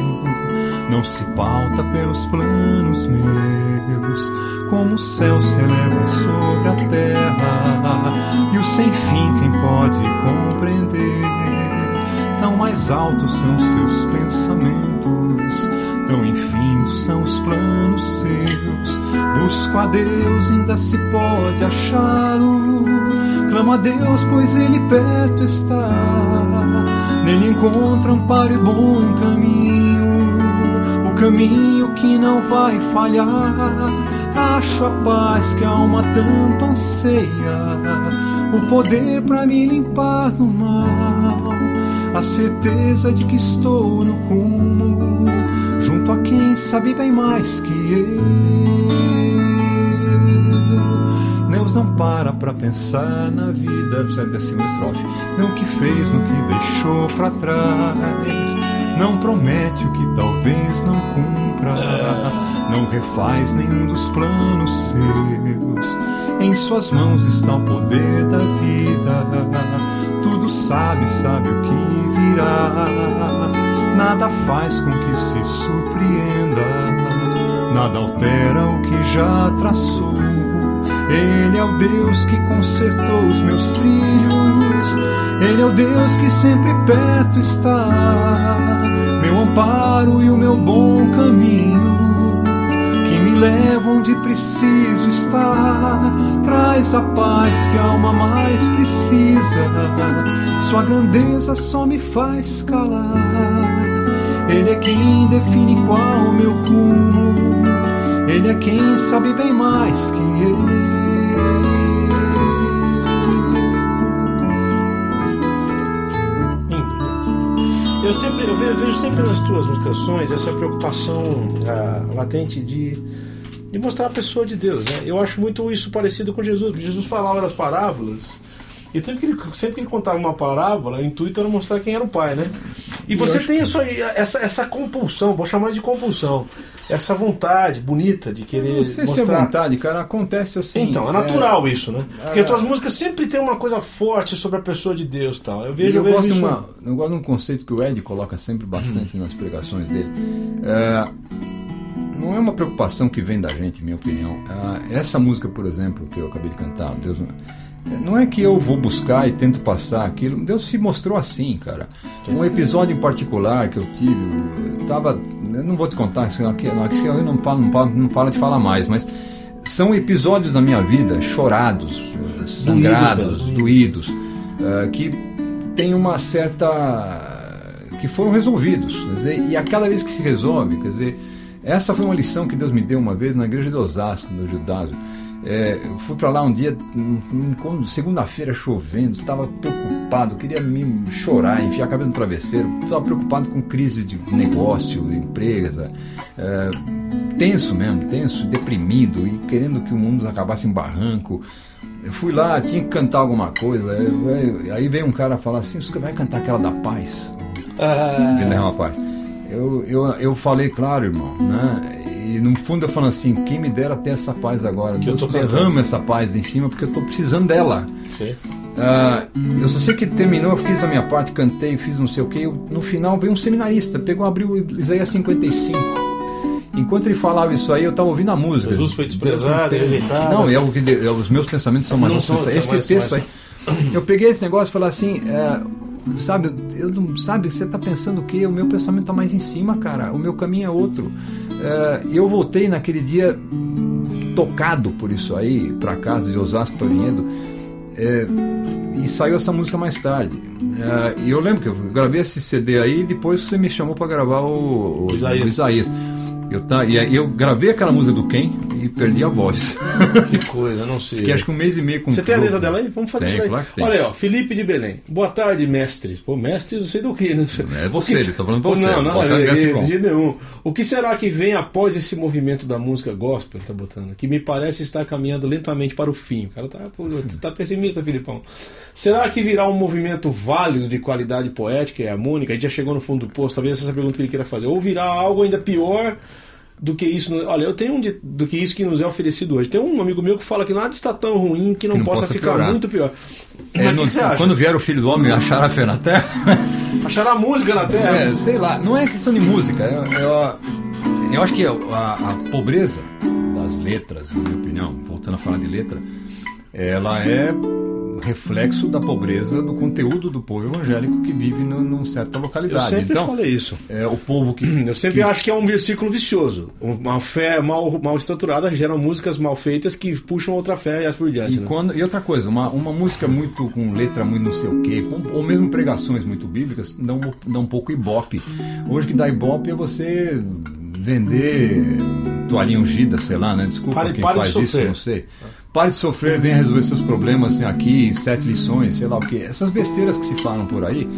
não se pauta pelos planos meus, como o céu se eleva sobre a terra, e o sem fim quem pode compreender, tão mais altos são seus pensamentos tão infindos são os planos seus. Busco a Deus, ainda se pode achá-lo. Clamo a Deus, pois Ele perto está. Nele encontro amparo e bom caminho. O caminho que não vai falhar. Acho a paz que a alma tanto anseia. O poder para me limpar do mal. A certeza de que estou no rumo junto a quem sabe bem mais que eu. Deus não para pra pensar na vida, segunda estrofe. Não que fez, no que deixou pra trás. Não promete o que talvez não cumpra. Não refaz nenhum dos planos seus. Em suas mãos está o poder da vida. Sabe, sabe o que virá. Nada faz com que se surpreenda, nada altera o que já traçou. Ele é o Deus que consertou os meus trilhos, Ele é o Deus que sempre perto está, meu amparo e o meu bom caminho, que me leva preciso estar, traz a paz que a alma mais precisa, Sua grandeza só me faz calar. Ele é quem define qual o meu rumo. Ele é quem sabe bem mais que eu. Lindo. Eu sempre eu ve- vejo sempre nas tuas canções essa preocupação ah, latente de, de mostrar a pessoa de Deus. Né? Eu acho muito isso parecido com Jesus. Jesus falava das parábolas. E sempre que, ele, sempre que ele contava uma parábola, o intuito era mostrar quem era o pai, né? E você acho tem isso aí, essa, essa compulsão, vou chamar de compulsão, essa vontade bonita de querer Não sei se é mostrar. vontade, cara. Acontece assim. Então, é natural isso, né? Porque É. as tuas músicas sempre tem uma coisa forte sobre a pessoa de Deus e tal. Eu E vejo, eu, eu gosto uma, eu gosto de um conceito que o Ed coloca sempre bastante nas pregações dele. É, não é uma preocupação que vem da gente, minha opinião. É, essa música, por exemplo, que eu acabei de cantar, Deus não- não é que eu vou buscar e tento passar aquilo. Deus se mostrou assim, cara. Um episódio em particular que eu tive, eu tava, eu não vou te contar, senão eu não falo, não, falo, não falo de falar mais, mas são episódios da minha vida chorados, sangrados, mesmo. doídos, eh, que tem uma certa que foram resolvidos, dizer, e a cada vez que se resolve, quer dizer, essa foi uma lição que Deus me deu uma vez na igreja de Osasco, no Judásio. É, eu fui para lá um dia, quando- segunda-feira chovendo, estava preocupado, queria me chorar, enfiar a cabeça no travesseiro, estava preocupado com crise de negócio, empresa, é, tenso mesmo, tenso, deprimido e querendo que o mundo acabasse em barranco. Eu fui lá, tinha que cantar alguma coisa, aí- veio um cara falar assim: você vai cantar aquela da paz? Ah, que derrama paz. Eu, eu, eu falei, claro, irmão, né? E no fundo eu falo assim, quem me dera ter essa paz agora. Que eu Deus cantando. derrama essa paz em cima porque eu tô precisando dela. sim. Ah, eu só sei que terminou, eu fiz a minha parte, cantei, fiz não sei o que. No final veio um seminarista, pegou, abriu Isaías 55 e enquanto ele falava isso aí, eu estava ouvindo a música. Jesus foi desprezado, rejeitado. Não, é o que é, os meus pensamentos são mais Não são- Esse texto mais- aí. Eu peguei esse negócio e falei assim, é, sabe, eu não sabe, você está pensando o quê? O meu pensamento está mais em cima, cara. O meu caminho é outro. É, eu voltei naquele dia tocado por isso aí, para casa de Osasco para Vinhedo. é, e saiu essa música mais tarde. É, e eu lembro que eu gravei esse CD aí e depois você me chamou para gravar o, o- O Isaías. o Isaías. Eu, tá, e aí eu gravei aquela música do Ken e perdi a voz. Que coisa, não sei. Fiquei acho que um mês e meio com Você tem a letra dela aí? Vamos fazer Tem, isso aí. claro tem. Olha aí, ó, Felipe de Belém. Boa tarde, mestre. Pô, mestre, não sei do que, né? É você, que- ele tá falando pra você. Não, não, Boa é, tarde, é, mestre de nenhum. O que será que vem após esse movimento da música gospel, ele tá botando? Que me parece estar caminhando lentamente para o fim. O cara tá, tá pessimista, Filipão. Será que virá um movimento válido de qualidade poética e harmônica? A gente já chegou no fundo do poço, talvez essa é a pergunta que ele queira fazer. Ou virá algo ainda pior do que isso. Olha, eu tenho um de- do que isso que nos é oferecido hoje. Tem um amigo meu que fala que nada está tão ruim que não, não possa, possa ficar piorar. muito pior. É, Mas o no- que você acha? Quando vier o filho do homem achar a fé na terra. Achará música na Terra? É, sei lá, não é questão de música. Eu, eu, eu acho que a, a pobreza das letras, na minha opinião, voltando a falar de letra, ela é reflexo da pobreza do conteúdo do povo evangélico que vive no, numa certa Eu localidade. sempre então, falei isso. é, o povo que. Eu sempre acho que é um versículo vicioso. Uma fé mal, mal estruturada gera músicas mal feitas que puxam outra fé e assim por diante. E, né? quando, e outra coisa, uma, uma música muito com letra muito não sei o quê, com- ou mesmo pregações muito bíblicas, dão, dão um pouco ibope. Hoje que dá ibope é você vender toalhinha ungida, sei lá, né? Desculpa Pare- quem pare de faz isso, eu não sei. Pare de sofrer, venha resolver seus problemas assim, aqui, sete lições, sei lá o quê. Essas besteiras que se falam por aí,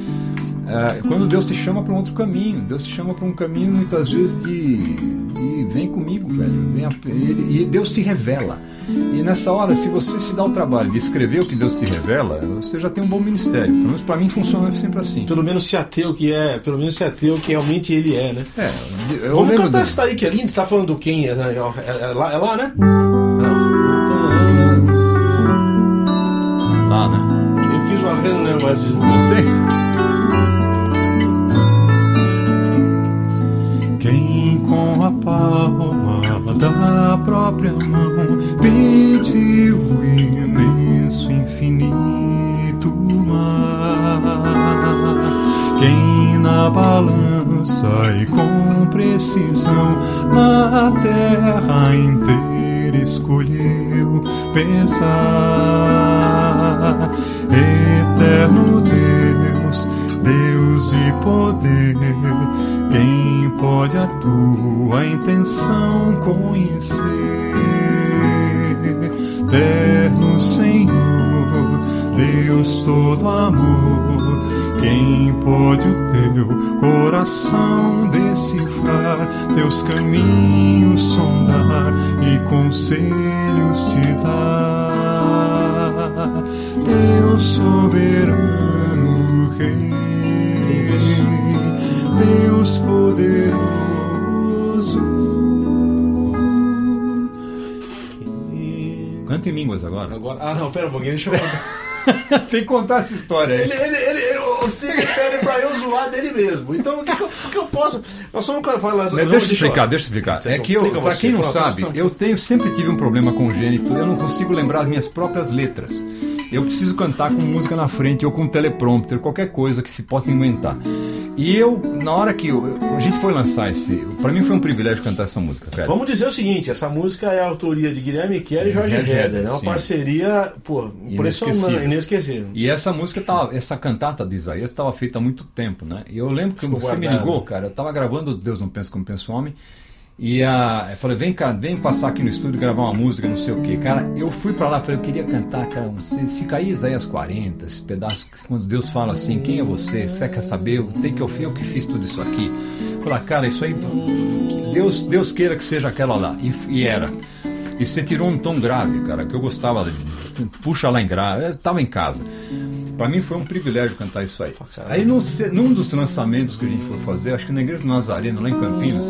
é, quando Deus te chama para um outro caminho, Deus te chama para um caminho muitas vezes de, de vem comigo, velho. Vem a- ele- e Deus se revela. E nessa hora, se você se dá o trabalho de escrever o que Deus te revela, você já tem um bom ministério. Pelo menos para mim funciona sempre assim. Pelo menos se ateu que é, pelo menos se ateu que realmente ele é, né? É, eu Vamos cantar do- essa daí que é lindo, você tá falando do quem? É, é- é lá, é lá, né? Lá, né? Eu fiz o arranjo, né? Mas Você? Quem com a palma da própria mão pediu o imenso infinito mar. Quem na balança e com precisão na terra inteira escolheu pesar. Eterno Deus, Deus de poder, quem pode a tua intenção conhecer? Eterno Senhor, Deus todo amor, quem pode o teu coração decifrar, teus caminhos sondar e conselhos te dar, Deus soberano Rei, Deus poderoso. Canta em línguas agora. agora. Ah, não, pera um pouquinho, deixa eu contar. Tem que contar essa história ele, ele, ele, o Ciro pede pra eu zoar dele mesmo. Então, o que, que, eu, que eu posso. Nós somos falando. Mas deixa eu explicar, deixa eu explicar. Você É que eu, pra quem não sabe, eu tenho, sempre tive um problema congênito, eu não consigo lembrar as minhas próprias letras. Eu preciso cantar com música na frente ou com teleprompter, qualquer coisa que se possa inventar. E eu, na hora que eu- a gente foi lançar esse. Pra mim foi um privilégio cantar essa música, velho. Vamos dizer o seguinte: essa música é a autoria de Guilherme Kerr e Jorge Jorge Heder. É uma sim. parceria, pô, impressionante, Inesquecível. E essa música tava, essa cantata de Isaías estava feita há muito tempo, né? E eu lembro que Ficou você me guardado. ligou, cara, eu tava gravando Deus não pensa como pensa o homem. E a, eu falei, vem cá, vem passar aqui no estúdio gravar uma música, não sei o que. Cara, eu fui pra lá, falei, eu queria cantar, cara, se, se cair Isaías 40, esse pedaço, quando Deus fala assim, quem é você? Você quer saber? Tem que eu, fui eu que fiz tudo isso aqui. Falei, cara, isso aí, Deus, Deus queira que seja aquela lá. E, e era. E você tirou um tom grave, cara, que eu gostava. de- Puxa lá em grave. Eu tava em casa. Pra mim foi um privilégio cantar isso aí. Aí num, num dos lançamentos que a gente foi fazer, acho que na igreja do Nazareno, lá em Campinas,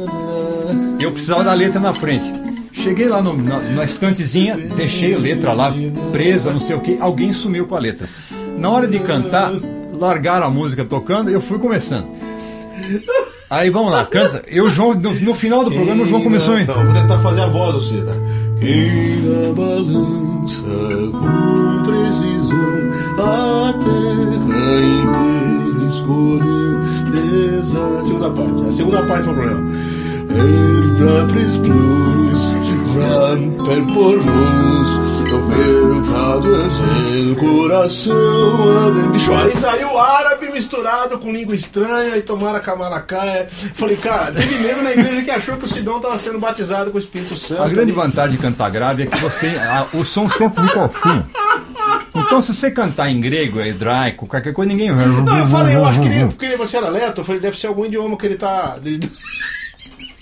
eu precisava da letra na frente. Cheguei lá no- na, na estantezinha, deixei a letra lá presa, não sei o que, alguém sumiu com a letra. Na hora de cantar, largaram a música tocando e eu fui começando. Aí vamos lá, canta. Eu, João, no, no final do programa, o João começou em. Então, vou tentar fazer a voz, vocês, tá? Quem na balança com precisão a terra inteira escolheu pesar. Segunda parte. A segunda parte foi o problema. Er bravs plus, fram perporos, ofertadas em coração. Bicho, aí saiu árabe misturado com língua estranha e tomaram a camalacaia. Falei, cara, teve mesmo na igreja que achou que o Sidão estava sendo batizado com o Espírito Santo. A grande vantagem de cantar grave é que você. a- o som sempre fica assim. Então, se você cantar em grego, hebraico, qualquer coisa, ninguém vai. Não, eu falei, eu acho que ele, porque você era leto, eu falei, deve ser algum idioma que ele tá.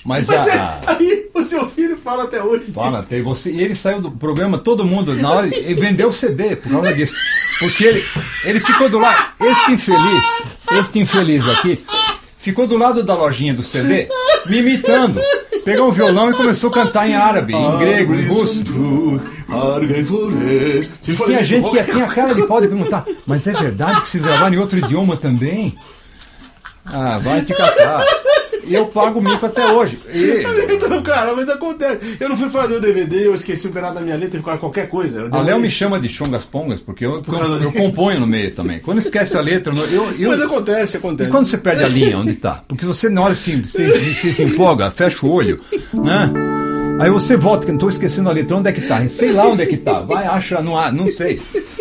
Mas Mas é, a, aí o seu filho fala até hoje. Fala, disso. tem você, e ele saiu do programa, todo mundo, na hora, ele vendeu o CD por causa disso. Porque ele, ele ficou do lado, este infeliz, este infeliz aqui, ficou do lado da lojinha do CD, me imitando. Pegou um violão e começou a cantar em árabe, em grego, em russo. Se Tinha gente que tinha cara de pau de perguntar, mas é verdade que vocês gravaram em outro idioma também? Ah, vai te catar. E eu pago mico até hoje. E, Então, cara, mas acontece. Eu não fui fazer o DVD, eu esqueci o pedaço da minha letra e ficava qualquer coisa. A Léo me chama de chongas pongas, porque eu, causa eu, eu componho no meio também. Quando esquece a letra, eu, eu, Mas acontece, E acontece. quando você perde a linha, onde tá? Porque você na hora se, se, se, se empolga, fecha o olho, né? Aí você volta, que não tô esquecendo a letra, onde é que tá? Sei lá onde é que tá. Vai, acha, não há, não sei.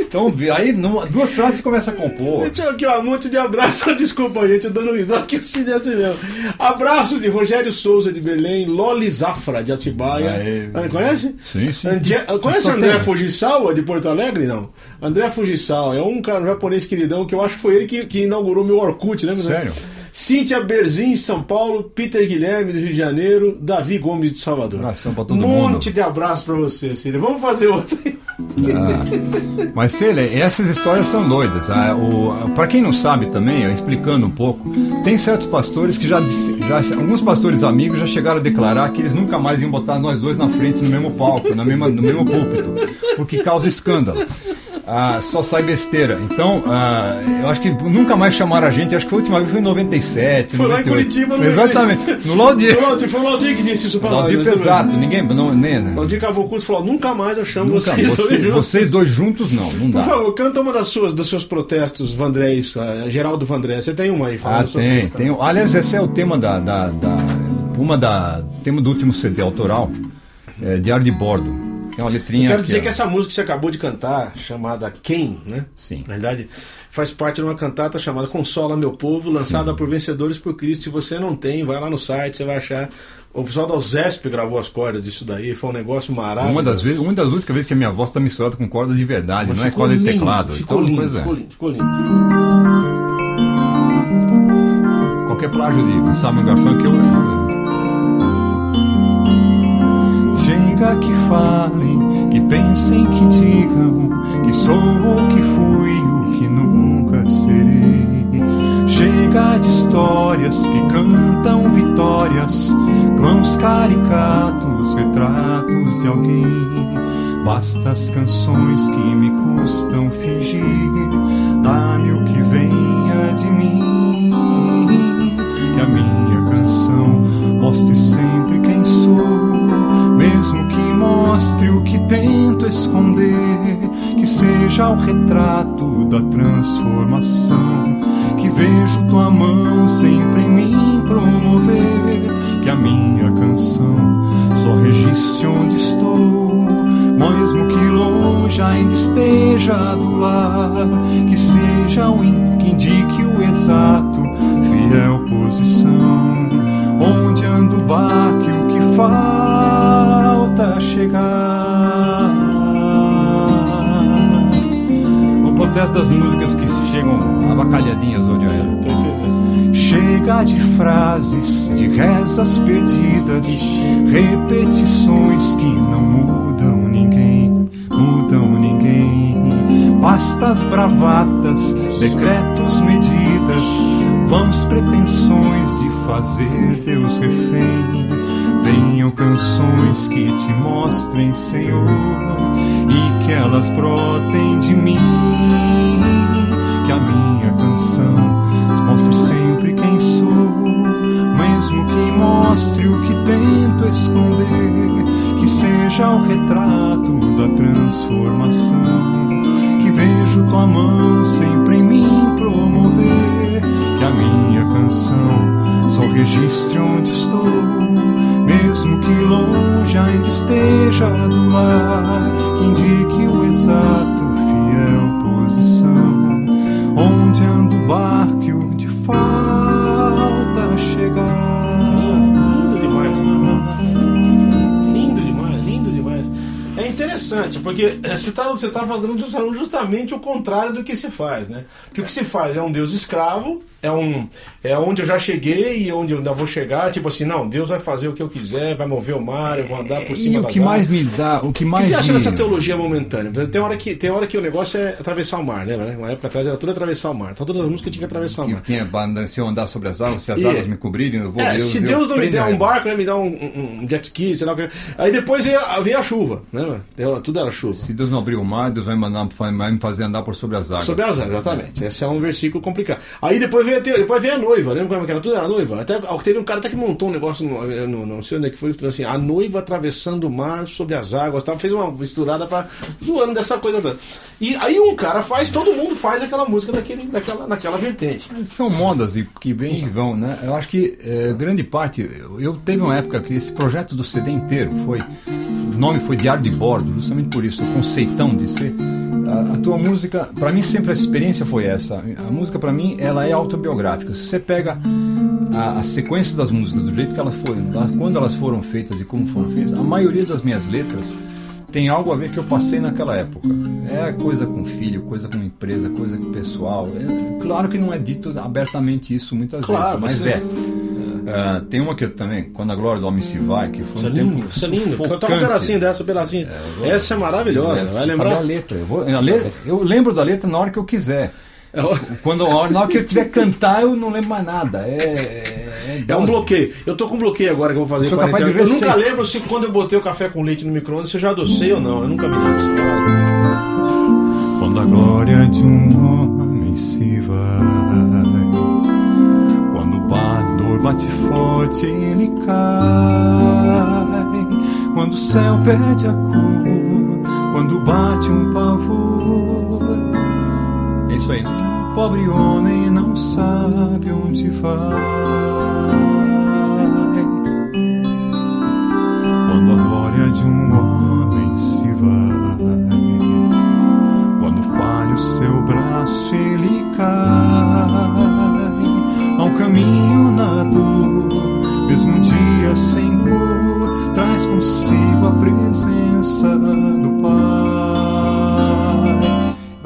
Então, aí numa- duas frases você começa a compor. Deixa eu aqui, ó, um monte de abraço. Desculpa, gente, eu dando risada que eu se assim mesmo. Abraços de Rogério Souza de Belém, Loli Zafra de Atibaia. Aê. Ah, Conhece? Sim, sim. André- conhece Só André tem. Fujisawa de Porto Alegre? Não. André Fujisawa é um cara um japonês queridão que eu acho que foi ele que, que inaugurou meu Orkut, né? Sério? Cíntia Berzin, de São Paulo, Peter Guilherme, do Rio de Janeiro, Davi Gomes, de Salvador. Abração pra todo um mundo. monte de abraço pra você, Cília. Vamos fazer outra. Ah, mas lá, essas histórias são doidas. Ah, para quem não sabe também, explicando um pouco, tem certos pastores que já, já alguns pastores amigos já chegaram a declarar que eles nunca mais iam botar nós dois na frente no mesmo palco, na mesma, no mesmo púlpito, porque causa escândalo. Ah, só sai besteira. Então, ah, eu acho que nunca mais chamaram a gente. Acho que a última vez foi em 97. Foi lá em 98. Curitiba, no Exatamente. No Laudir. Foi o Laudir- Foi o Laudir que disse isso pra nós. Laudir né? pesado. Ninguém. Não, nem, O Laudir acabou o culto e falou: nunca mais eu chamo nunca, vocês, você- dois juntos. vocês dois juntos, não. Não dá. Por favor, canta uma das suas, dos seus protestos, Vandrés, uh, Geraldo Vandré. Você tem uma aí Ah, sobre tem, isso, tem. Aliás, esse é o tema da, da, da- uma da tema do último CD autoral, é, Diário de Bordo. É uma letrinha. Eu quero dizer que essa música que você acabou de cantar, chamada Quem, né? Sim. Na verdade, faz parte de uma cantata chamada Consola Meu Povo, lançada por Vencedores por Cristo. Se você não tem, vai lá no site, você vai achar. O pessoal da Uzesp gravou as cordas disso daí, foi um negócio maravilhoso. Uma das vezes, uma das únicas vezes que a minha voz está misturada com cordas de verdade, Mas não é corda de lindo, teclado. Ficou então, lindo, pois é. ficou lindo, ficou lindo. Qualquer plágio de Simon Garfunkel eu. Chega que falem, que pensem, que digam que sou ou que fui o que nunca serei. Chega de histórias que cantam vitórias, clãos caricatos, retratos de alguém. Basta as canções que me custam fingir, dá-me o que venha de mim. Que a minha canção mostre sempre mostre o que tento esconder, que seja o retrato da transformação, que vejo tua mão sempre em mim promover, que a minha canção só registre onde estou, mesmo que longe ainda esteja do lar, que seja o que indique o exato, fiel posição, onde anda o barco, o que falta chegar. O protesto das músicas que chegam abacalhadinhas? Tô entendendo. Chega de frases, de rezas perdidas, repetições que não mudam ninguém, mudam ninguém. Bastas bravatas, decretos, medidas, vãos pretensões de fazer Deus refém. Venham canções que te mostrem, Senhor, e que elas brotem de mim. Que a minha canção mostre sempre quem sou, mesmo que mostre o que tento esconder. Que seja o retrato da transformação, que vejo tua mão sempre em mim promover. Que a minha canção só registre onde estou que longe ainda esteja do lar. Que indique o exato fiel posição. Onde anda o barco de falta chegar. Lindo demais. Lindo demais, lindo demais. É interessante, porque eh, você está você tá fazendo justamente o contrário do que se faz, né? Porque o que se faz é um Deus escravo, é um é onde eu já cheguei e onde eu ainda vou chegar, tipo assim, não, Deus vai fazer o que eu quiser, vai mover o mar, eu vou andar por cima E o que mais águas. me dá, o que O mais que você acha me... dessa teologia momentânea? Tem hora, que, tem hora que o negócio é atravessar o mar, lembra? Né? Uma época atrás era tudo atravessar o mar. Então todas as músicas tinham que atravessar o mar. tinha se eu andar sobre as águas, se as E- águas me cobrirem, eu vou É, eu- se eu Deus não me der um barco, ele me dá um, um- jet ski, sei lá o que. Aí depois veio, a- chuva, né? Tudo era chuva. Se Deus não abrir o mar, Deus vai, mandar, vai me fazer andar por sobre as águas. Sobre as águas, exatamente. Esse é um versículo complicado. Aí depois veio, depois veio a noiva, lembra como é era? Tudo era noiva. Até, teve um cara até que montou um negócio, no, no- não sei onde é que foi, assim, a noiva atravessando o mar sobre as águas, tal, fez uma misturada para zoando dessa coisa toda. E aí um cara faz, todo mundo faz aquela música daquele, daquela, naquela vertente. São modas e que vêm e vão, né? Eu acho que eh, grande parte. Eu, teve uma época que esse projeto do CD inteiro foi. O nome foi Diário de Bordo, justamente por isso, o conceitão de ser. A, a tua música, para mim sempre a experiência foi essa. A música para mim ela é autobiográfica. Se você pega a, a sequência das músicas do jeito que elas foram, da- quando elas foram feitas e como foram feitas, a maioria das minhas letras tem algo a ver que eu passei naquela época. É coisa com filho, coisa com empresa, coisa com pessoal. É, claro que não é dito abertamente isso muitas Claro, vezes, mas é. Ah, tem uma que eu também, quando a glória do homem se vai, que foi Isso é um lindo, tempo isso é lindo. Toca um pedacinho dessa, um pedacinho. vou- Essa é maravilhosa, É, vai lembrar? a letra. Eu, vou- a letra- eu lembro da letra na hora que eu quiser. É o- Quando, a na hora que eu tiver que cantar, eu não lembro mais nada. É, é, É um bloqueio. Eu tô com bloqueio agora que eu vou fazer Sou 40 capaz de anos. Eu ver nunca lembro se quando eu botei o café com leite no micro-ondas se eu já adocei ou não. Eu nunca me lembro. Quando a glória de um homem se vai, quando o bador bate forte ele cai, quando o céu perde a cor, quando bate um pavor. Isso aí. Pobre homem não sabe onde vai. Quando a glória de um homem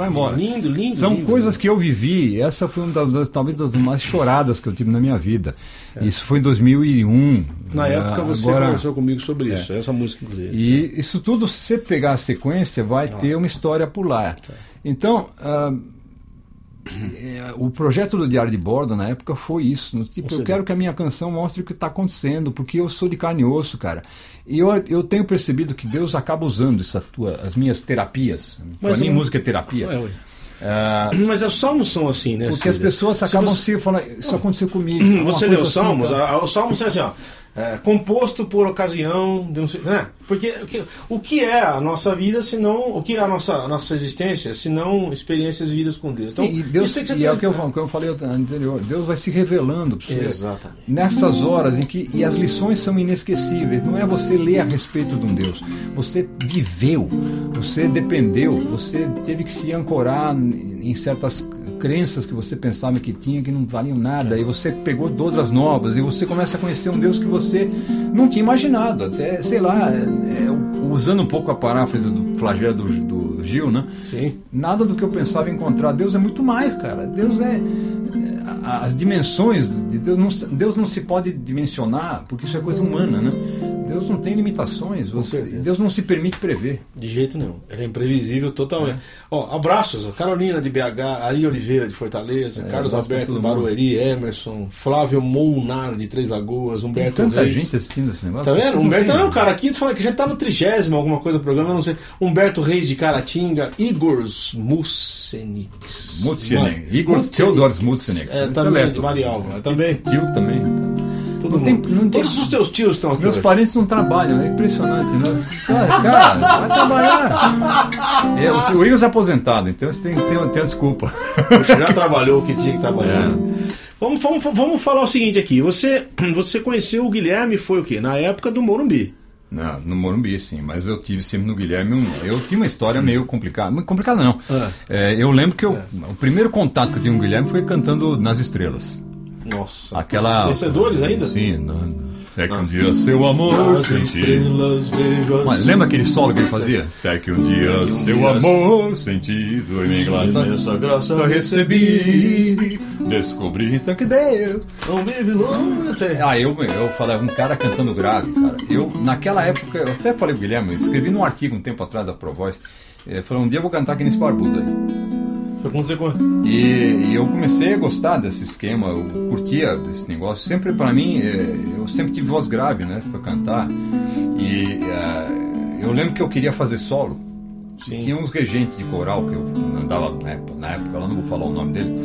Vai embora. Lindo, lindo. São lindo. coisas que eu vivi. Essa foi uma das, talvez das mais choradas que eu tive na minha vida. Isso foi em 2001. Na época Ah, você agora- conversou comigo sobre isso, essa música, inclusive. e isso tudo, se você pegar a sequência, vai Ah. ter uma história por lá. Tá. Então, ah, é, o projeto do Diário de Bordo na época foi isso. no Tipo, eu quero que a minha canção mostre o que está acontecendo, porque eu sou de carne e osso, cara. E eu, eu tenho percebido que Deus acaba usando essa tua, as minhas terapias. Para Mas mim, eu- música é terapia. Ué, ué. Ah, Mas os salmos são assim, né? porque as pessoas Se acabam você- se falando, isso aconteceu comigo. Você leu os assim, Salmos? tá? A- a- Os Salmos é assim, ó. É, composto por ocasião de um, né? porque o que, o que é a nossa vida se não o que é a nossa a nossa existência se não experiências vividas com Deus então e Deus, e é o que eu, que eu falei anterior, Deus vai se revelando você. Exatamente. Nessas horas em que. E as lições são inesquecíveis. Não é você ler a respeito de um Deus. Você viveu, você dependeu, você teve que se ancorar em certas crenças que você pensava que tinha que não valiam nada. E você pegou outras novas. E você começa a conhecer um Deus que você não tinha imaginado. Até, sei lá, é, é, usando um pouco a paráfrase do flagelo do, do Gil, né? Sim. Nada do que eu pensava encontrar. Deus é muito mais, cara. Deus é. é, As dimensões de Deus não, Deus não se pode dimensionar, porque isso é coisa humana, né? Deus não tem limitações. Você-. Deus não se permite prever. De jeito nenhum. Ele é imprevisível totalmente. Ó, abraços. a Carolina de BH, Ari Oliveira de Fortaleza, Carlos abraço pra Alberto de. Barueri, Emerson, Flávio Molnar de Três Lagoas, Tem Humberto tanta Reis. gente assistindo esse negócio. Tá vendo? Humberto tem- não, cara, aqui fala que já tá no trigésimo alguma coisa do programa, eu não sei. Humberto Reis de Caratinga, Igor Mucenix. Mutsenek. Ma- Igor. Theodor Mutsenek. É, também, Leto. de Marialva. Também. Tio também. Todo Não mundo. tem- não tem- Todos os teus tios estão aqui. Meus hoje. parentes não trabalham, é impressionante. Né? Cara, cara, vai trabalhar. É, o o Igor é aposentado, então você tem, tem, tem uma desculpa. Você já trabalhou o que tinha que trabalhar. É. Vamos, vamos, vamos falar o seguinte aqui. Você, você conheceu o Guilherme foi o quê? Na época do Morumbi. Não, no Morumbi, sim, mas eu tive sempre no Guilherme um. Eu tinha uma história meio complicada. Muito complicada, não. Ah. É, eu lembro que eu, o primeiro contato que eu tive com o Guilherme foi cantando Nas Estrelas. Nossa. Aquela. Vencedores ainda? Sim, não. É que um dia seu amor As senti. Mas lembra aquele solo que ele fazia? Até que um dia um seu dia amor sentido em graça Imensa graça eu recebi. Descobri então que Deus. Não vive longe. Ah, eu, eu falava, um cara cantando grave, cara. Eu, naquela época, eu até falei pro Guilherme, eu escrevi num artigo um tempo atrás da Pro Voice. eh, Falei, um dia eu vou cantar aqui nesse barbudo aí. E, e eu comecei a gostar desse esquema, eu curtia esse negócio. Sempre para mim, eh, eu sempre tive voz grave, né, para cantar. E eh, eu lembro que eu queria fazer solo. Sim. Tinha uns regentes de coral que eu andava na época, na época, lá não vou falar o nome dele,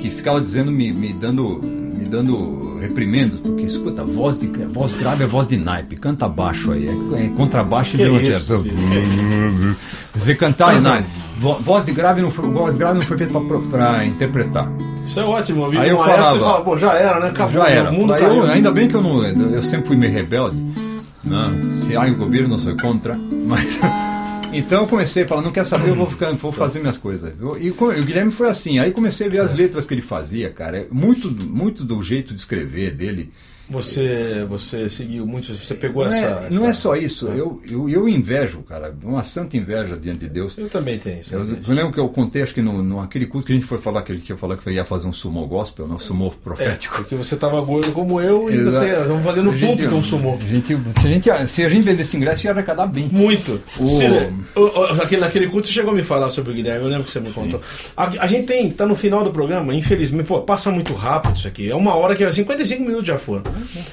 que ficava dizendo, me, me dando, me dando reprimendos, porque escuta, voz de voz grave é voz de naipe, canta baixo aí, é, é contrabaixo Que e violão. isso? Você cantar em naipe. Vo- Voz de grave não foi, voz grave não foi feita para interpretar. Isso é ótimo. ouvir Aí eu essa, falava- você fala, pô, já era, né? Acabou. Já era. O mundo eu- ainda bem que eu não. Eu sempre fui meio rebelde. Né? Se há o governo, não sou contra. Mas. Então eu comecei a falar, não quer saber, eu vou, ficar, vou fazer minhas coisas. Eu- e o Guilherme foi assim, aí comecei a ver as letras que ele fazia, cara. É Muito, muito do jeito de escrever dele. Você, você seguiu muito, você pegou Não essa, é, não é essa- só isso, eu, eu, eu invejo, cara, uma santa inveja diante de Deus. Eu também tenho isso. Eu, eu lembro que eu contei, acho que no, no aquele culto que a gente foi falar, que a gente ia falar que ia fazer um sumo gospel, não, sumo É, profético. porque você tava gordo como eu e Exato. você vamos fazer no púlpito um sumô. gente- se, a gente, se a gente vendesse ingresso, ia arrecadar bem. Muito. O- Se- o- o- aquele, naquele culto você chegou a me falar sobre o Guilherme, eu lembro que você me contou. A, a gente tem, tá no final do programa, infelizmente, pô, passa muito rápido isso aqui. É uma hora que 55 minutos já foram.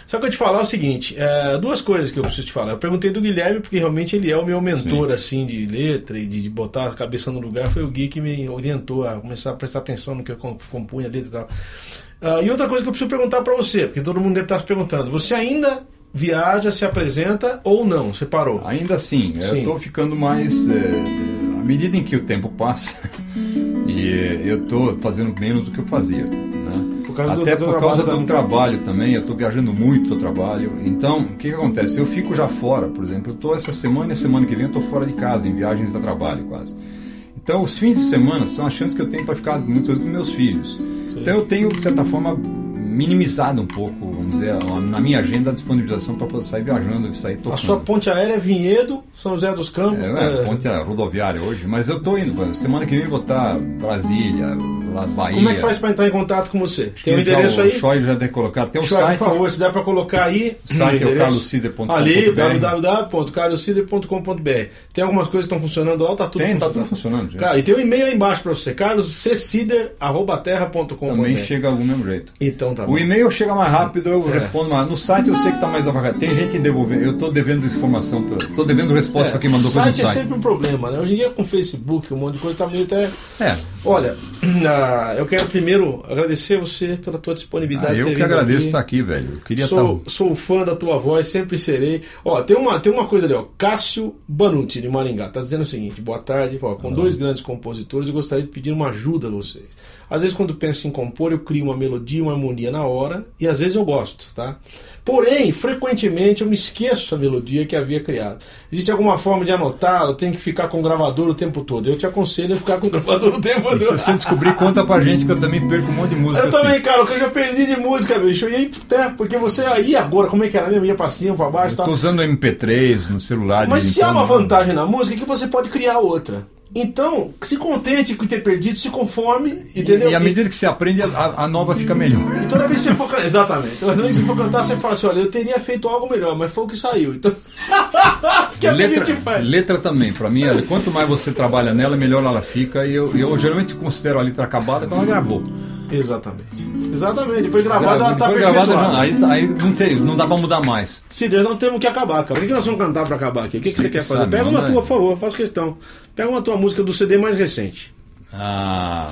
Só que eu te falar o seguinte, é, duas coisas que eu preciso te falar. Eu perguntei do Guilherme, porque realmente ele é o meu mentor, assim, de letra e de, de botar a cabeça no lugar. Foi o Gui que me orientou a começar a prestar atenção no que eu com- compunha a letra e tal. Ah, e outra coisa que eu preciso perguntar pra você, porque todo mundo deve estar se perguntando. Você ainda viaja, se apresenta ou não? Você parou? Ainda assim, eu Sim. estou ficando mais. é, à medida em que o tempo passa, e é, eu estou fazendo menos do que eu fazia. Né? Causa do- Até do por causa tá do muito- trabalho também, eu estou viajando muito ao trabalho. Então, o que, que acontece? Eu fico já fora, por exemplo, eu estou essa semana e a semana que vem eu estou fora de casa, em viagens a trabalho quase. Então, os fins de semana são as chances que eu tenho para ficar muitas vezes com meus filhos. Então, eu tenho, de certa forma, minimizado um pouco, vamos dizer, na minha agenda a disponibilização para poder sair viajando sair tocando. A sua ponte aérea é Vinhedo, São José dos Campos. É, é, é. ponte rodoviária hoje, mas eu tô indo. Semana que vem vou estar Brasília, lá Bahia. Como é que faz para entrar em contato com você? Tem um Já endereço o aí? Choi já deve colocar. Tem um Choi, site. por favor, se der para colocar aí. O site é o endereço. carlocider.com.br. Ali, www.carlocider.com.br. Tem algumas coisas que estão funcionando lá, tá tudo Tem, tá funcionando. tudo funcionando. já. Cara, e tem um e-mail aí embaixo para você, carlosccider.terra.com.br. Também chega do mesmo jeito. Então tá bom. O e-mail chega mais rápido, eu É. respondo mais. No site eu sei que tá mais devagar. Tem gente devolvendo. Eu tô devendo informação, tô devendo resposta para quem mandou pelo site é site. sempre um problema, né? Hoje em dia com Facebook, um monte de coisa tá meio até. É. Olha, ah, eu quero primeiro agradecer você pela tua disponibilidade. Ah, eu que agradeço aqui. estar aqui, velho. Eu queria Sou, estar. sou fã da tua voz, sempre serei. Ó, tem uma, tem uma coisa ali, ó. Cássio Banucci, de Maringá, tá dizendo o seguinte: boa tarde, ó, com dois grandes compositores, eu gostaria de pedir uma ajuda a vocês. Às vezes, quando penso em compor, eu crio uma melodia, uma harmonia na hora, e às vezes eu gosto, tá? Porém, frequentemente eu me esqueço a melodia que havia criado. Existe alguma forma de anotar? Eu tenho que ficar com o gravador o tempo todo. Eu te aconselho a ficar com o gravador o tempo E se todo. você descobrir, conta pra gente que eu também perco um monte de música. Eu assim. também, cara, que eu já perdi de música, bicho. E aí, até, porque você aí agora, como é que era mesmo? Ia pra cima, pra baixo e Eu tal. tô usando MP3 no celular. Mas se há uma quando. vantagem na música é que você pode criar outra. Então, se contente com ter perdido, se conforme, entendeu? E à medida que você aprende, a, a nova fica melhor. E toda vez que você for cantar. Exatamente. Toda vez que você for cantar, você fala assim: olha, eu teria feito algo melhor, mas foi o que saiu. Então. que é letra, letra também, pra mim, quanto mais você trabalha nela, melhor ela fica. E eu, eu geralmente considero a letra acabada quando ela gravou. Exatamente. Exatamente. Depois gravada, ela tá Depois gravada, já- aí, aí não, tem, não dá pra mudar mais. Cid, nós não temos que acabar, cara. O que nós vamos cantar pra acabar aqui? O que, que você quer que fazer? sabe, Pega uma tua, aí. por favor, faço questão. Pega uma tua música do CD mais recente. Ah,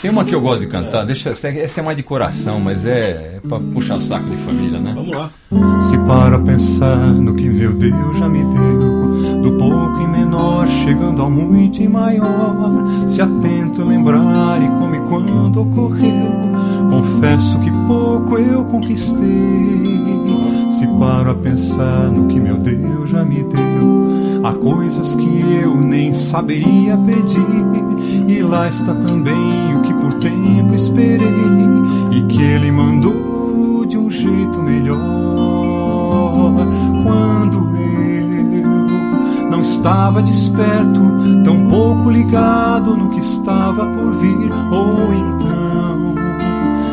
Tem uma que eu gosto de cantar, deixa, essa é mais de coração, mas é, é pra puxar o saco de família, né? Vamos lá. Se para pensar no que meu Deus já me deu, do pouco e menor, chegando ao muito e maior, se atento a lembrar e como e quando ocorreu, confesso que pouco eu conquistei. Se paro a pensar no que meu Deus já me deu, há coisas que eu nem saberia pedir, e lá está também o que por tempo esperei, e que Ele mandou de um jeito melhor. Estava desperto, tão pouco ligado no que estava por vir, ou então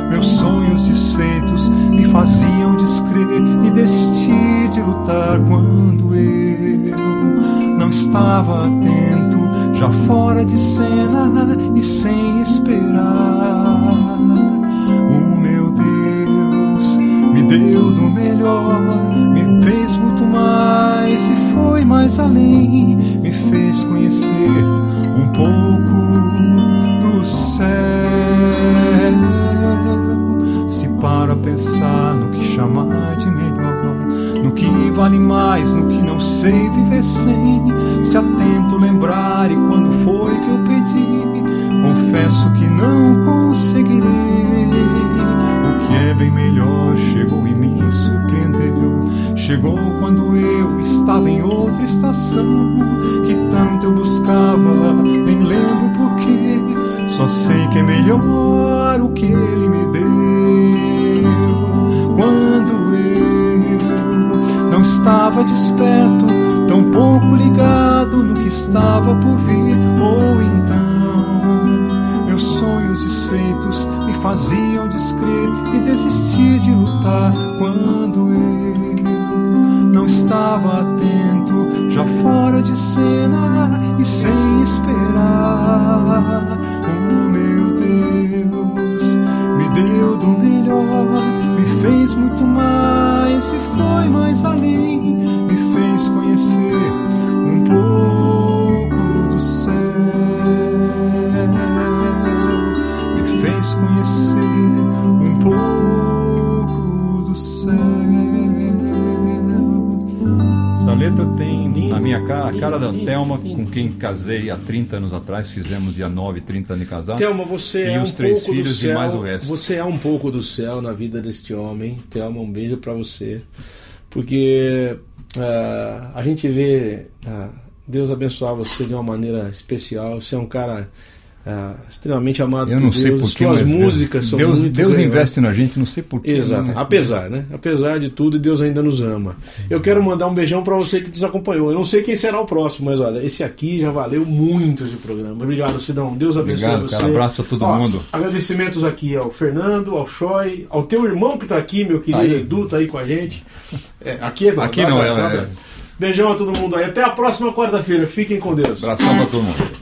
meus sonhos desfeitos me faziam descrer e desistir de lutar quando eu não estava atento, já fora de cena e sem esperar. Deu do melhor, me fez muito mais e foi mais além, me fez conhecer um pouco do céu. Se para pensar no que chamar de melhor, no que vale mais, no que não sei viver sem, se atento lembrar e quando foi que eu pedi, confesso que não conseguirei. Que é bem melhor chegou e me surpreendeu. Chegou quando eu estava em outra estação, que tanto eu buscava, nem lembro porquê. Só sei que é melhor o que ele me deu. Quando eu não estava desperto, tão pouco ligado no que estava por vir, ou então meus sonhos desfeitos faziam descrer e desistir de lutar quando eu não estava atento, já fora de cena e sem esperar. Cara, a cara da Thelma, com quem casei há 30 anos atrás, fizemos dia 9, 30 anos de casado. Thelma, você E é os um três pouco do filhos e céu. mais o resto. Você é um pouco do céu na vida deste homem. Thelma, um beijo pra você. Porque ah, a gente vê ah, Deus abençoar você de uma maneira especial. Você é um cara ah, extremamente amado Eu por não Deus. sei porquê, Suas mas músicas são Deus, muito Deus investe na gente, não sei porquê. Exato. né? Apesar, né? Apesar de tudo, Deus ainda nos ama. Eu quero mandar um beijão pra você que nos acompanhou. Eu não sei quem será o próximo, mas olha, esse aqui já valeu muito esse programa. Obrigado, Sidão. Deus abençoe Obrigado, você. cara. Abraço a todo Ó, mundo. Agradecimentos aqui ao Fernando, ao Choi, ao teu irmão que tá aqui, meu querido Tá aí. Edu, tá aí com a gente. É, aqui é do- Aqui da- não, é- da- é. Beijão a todo mundo aí. Até a próxima quarta-feira. Fiquem com Deus. Abração pra todo mundo.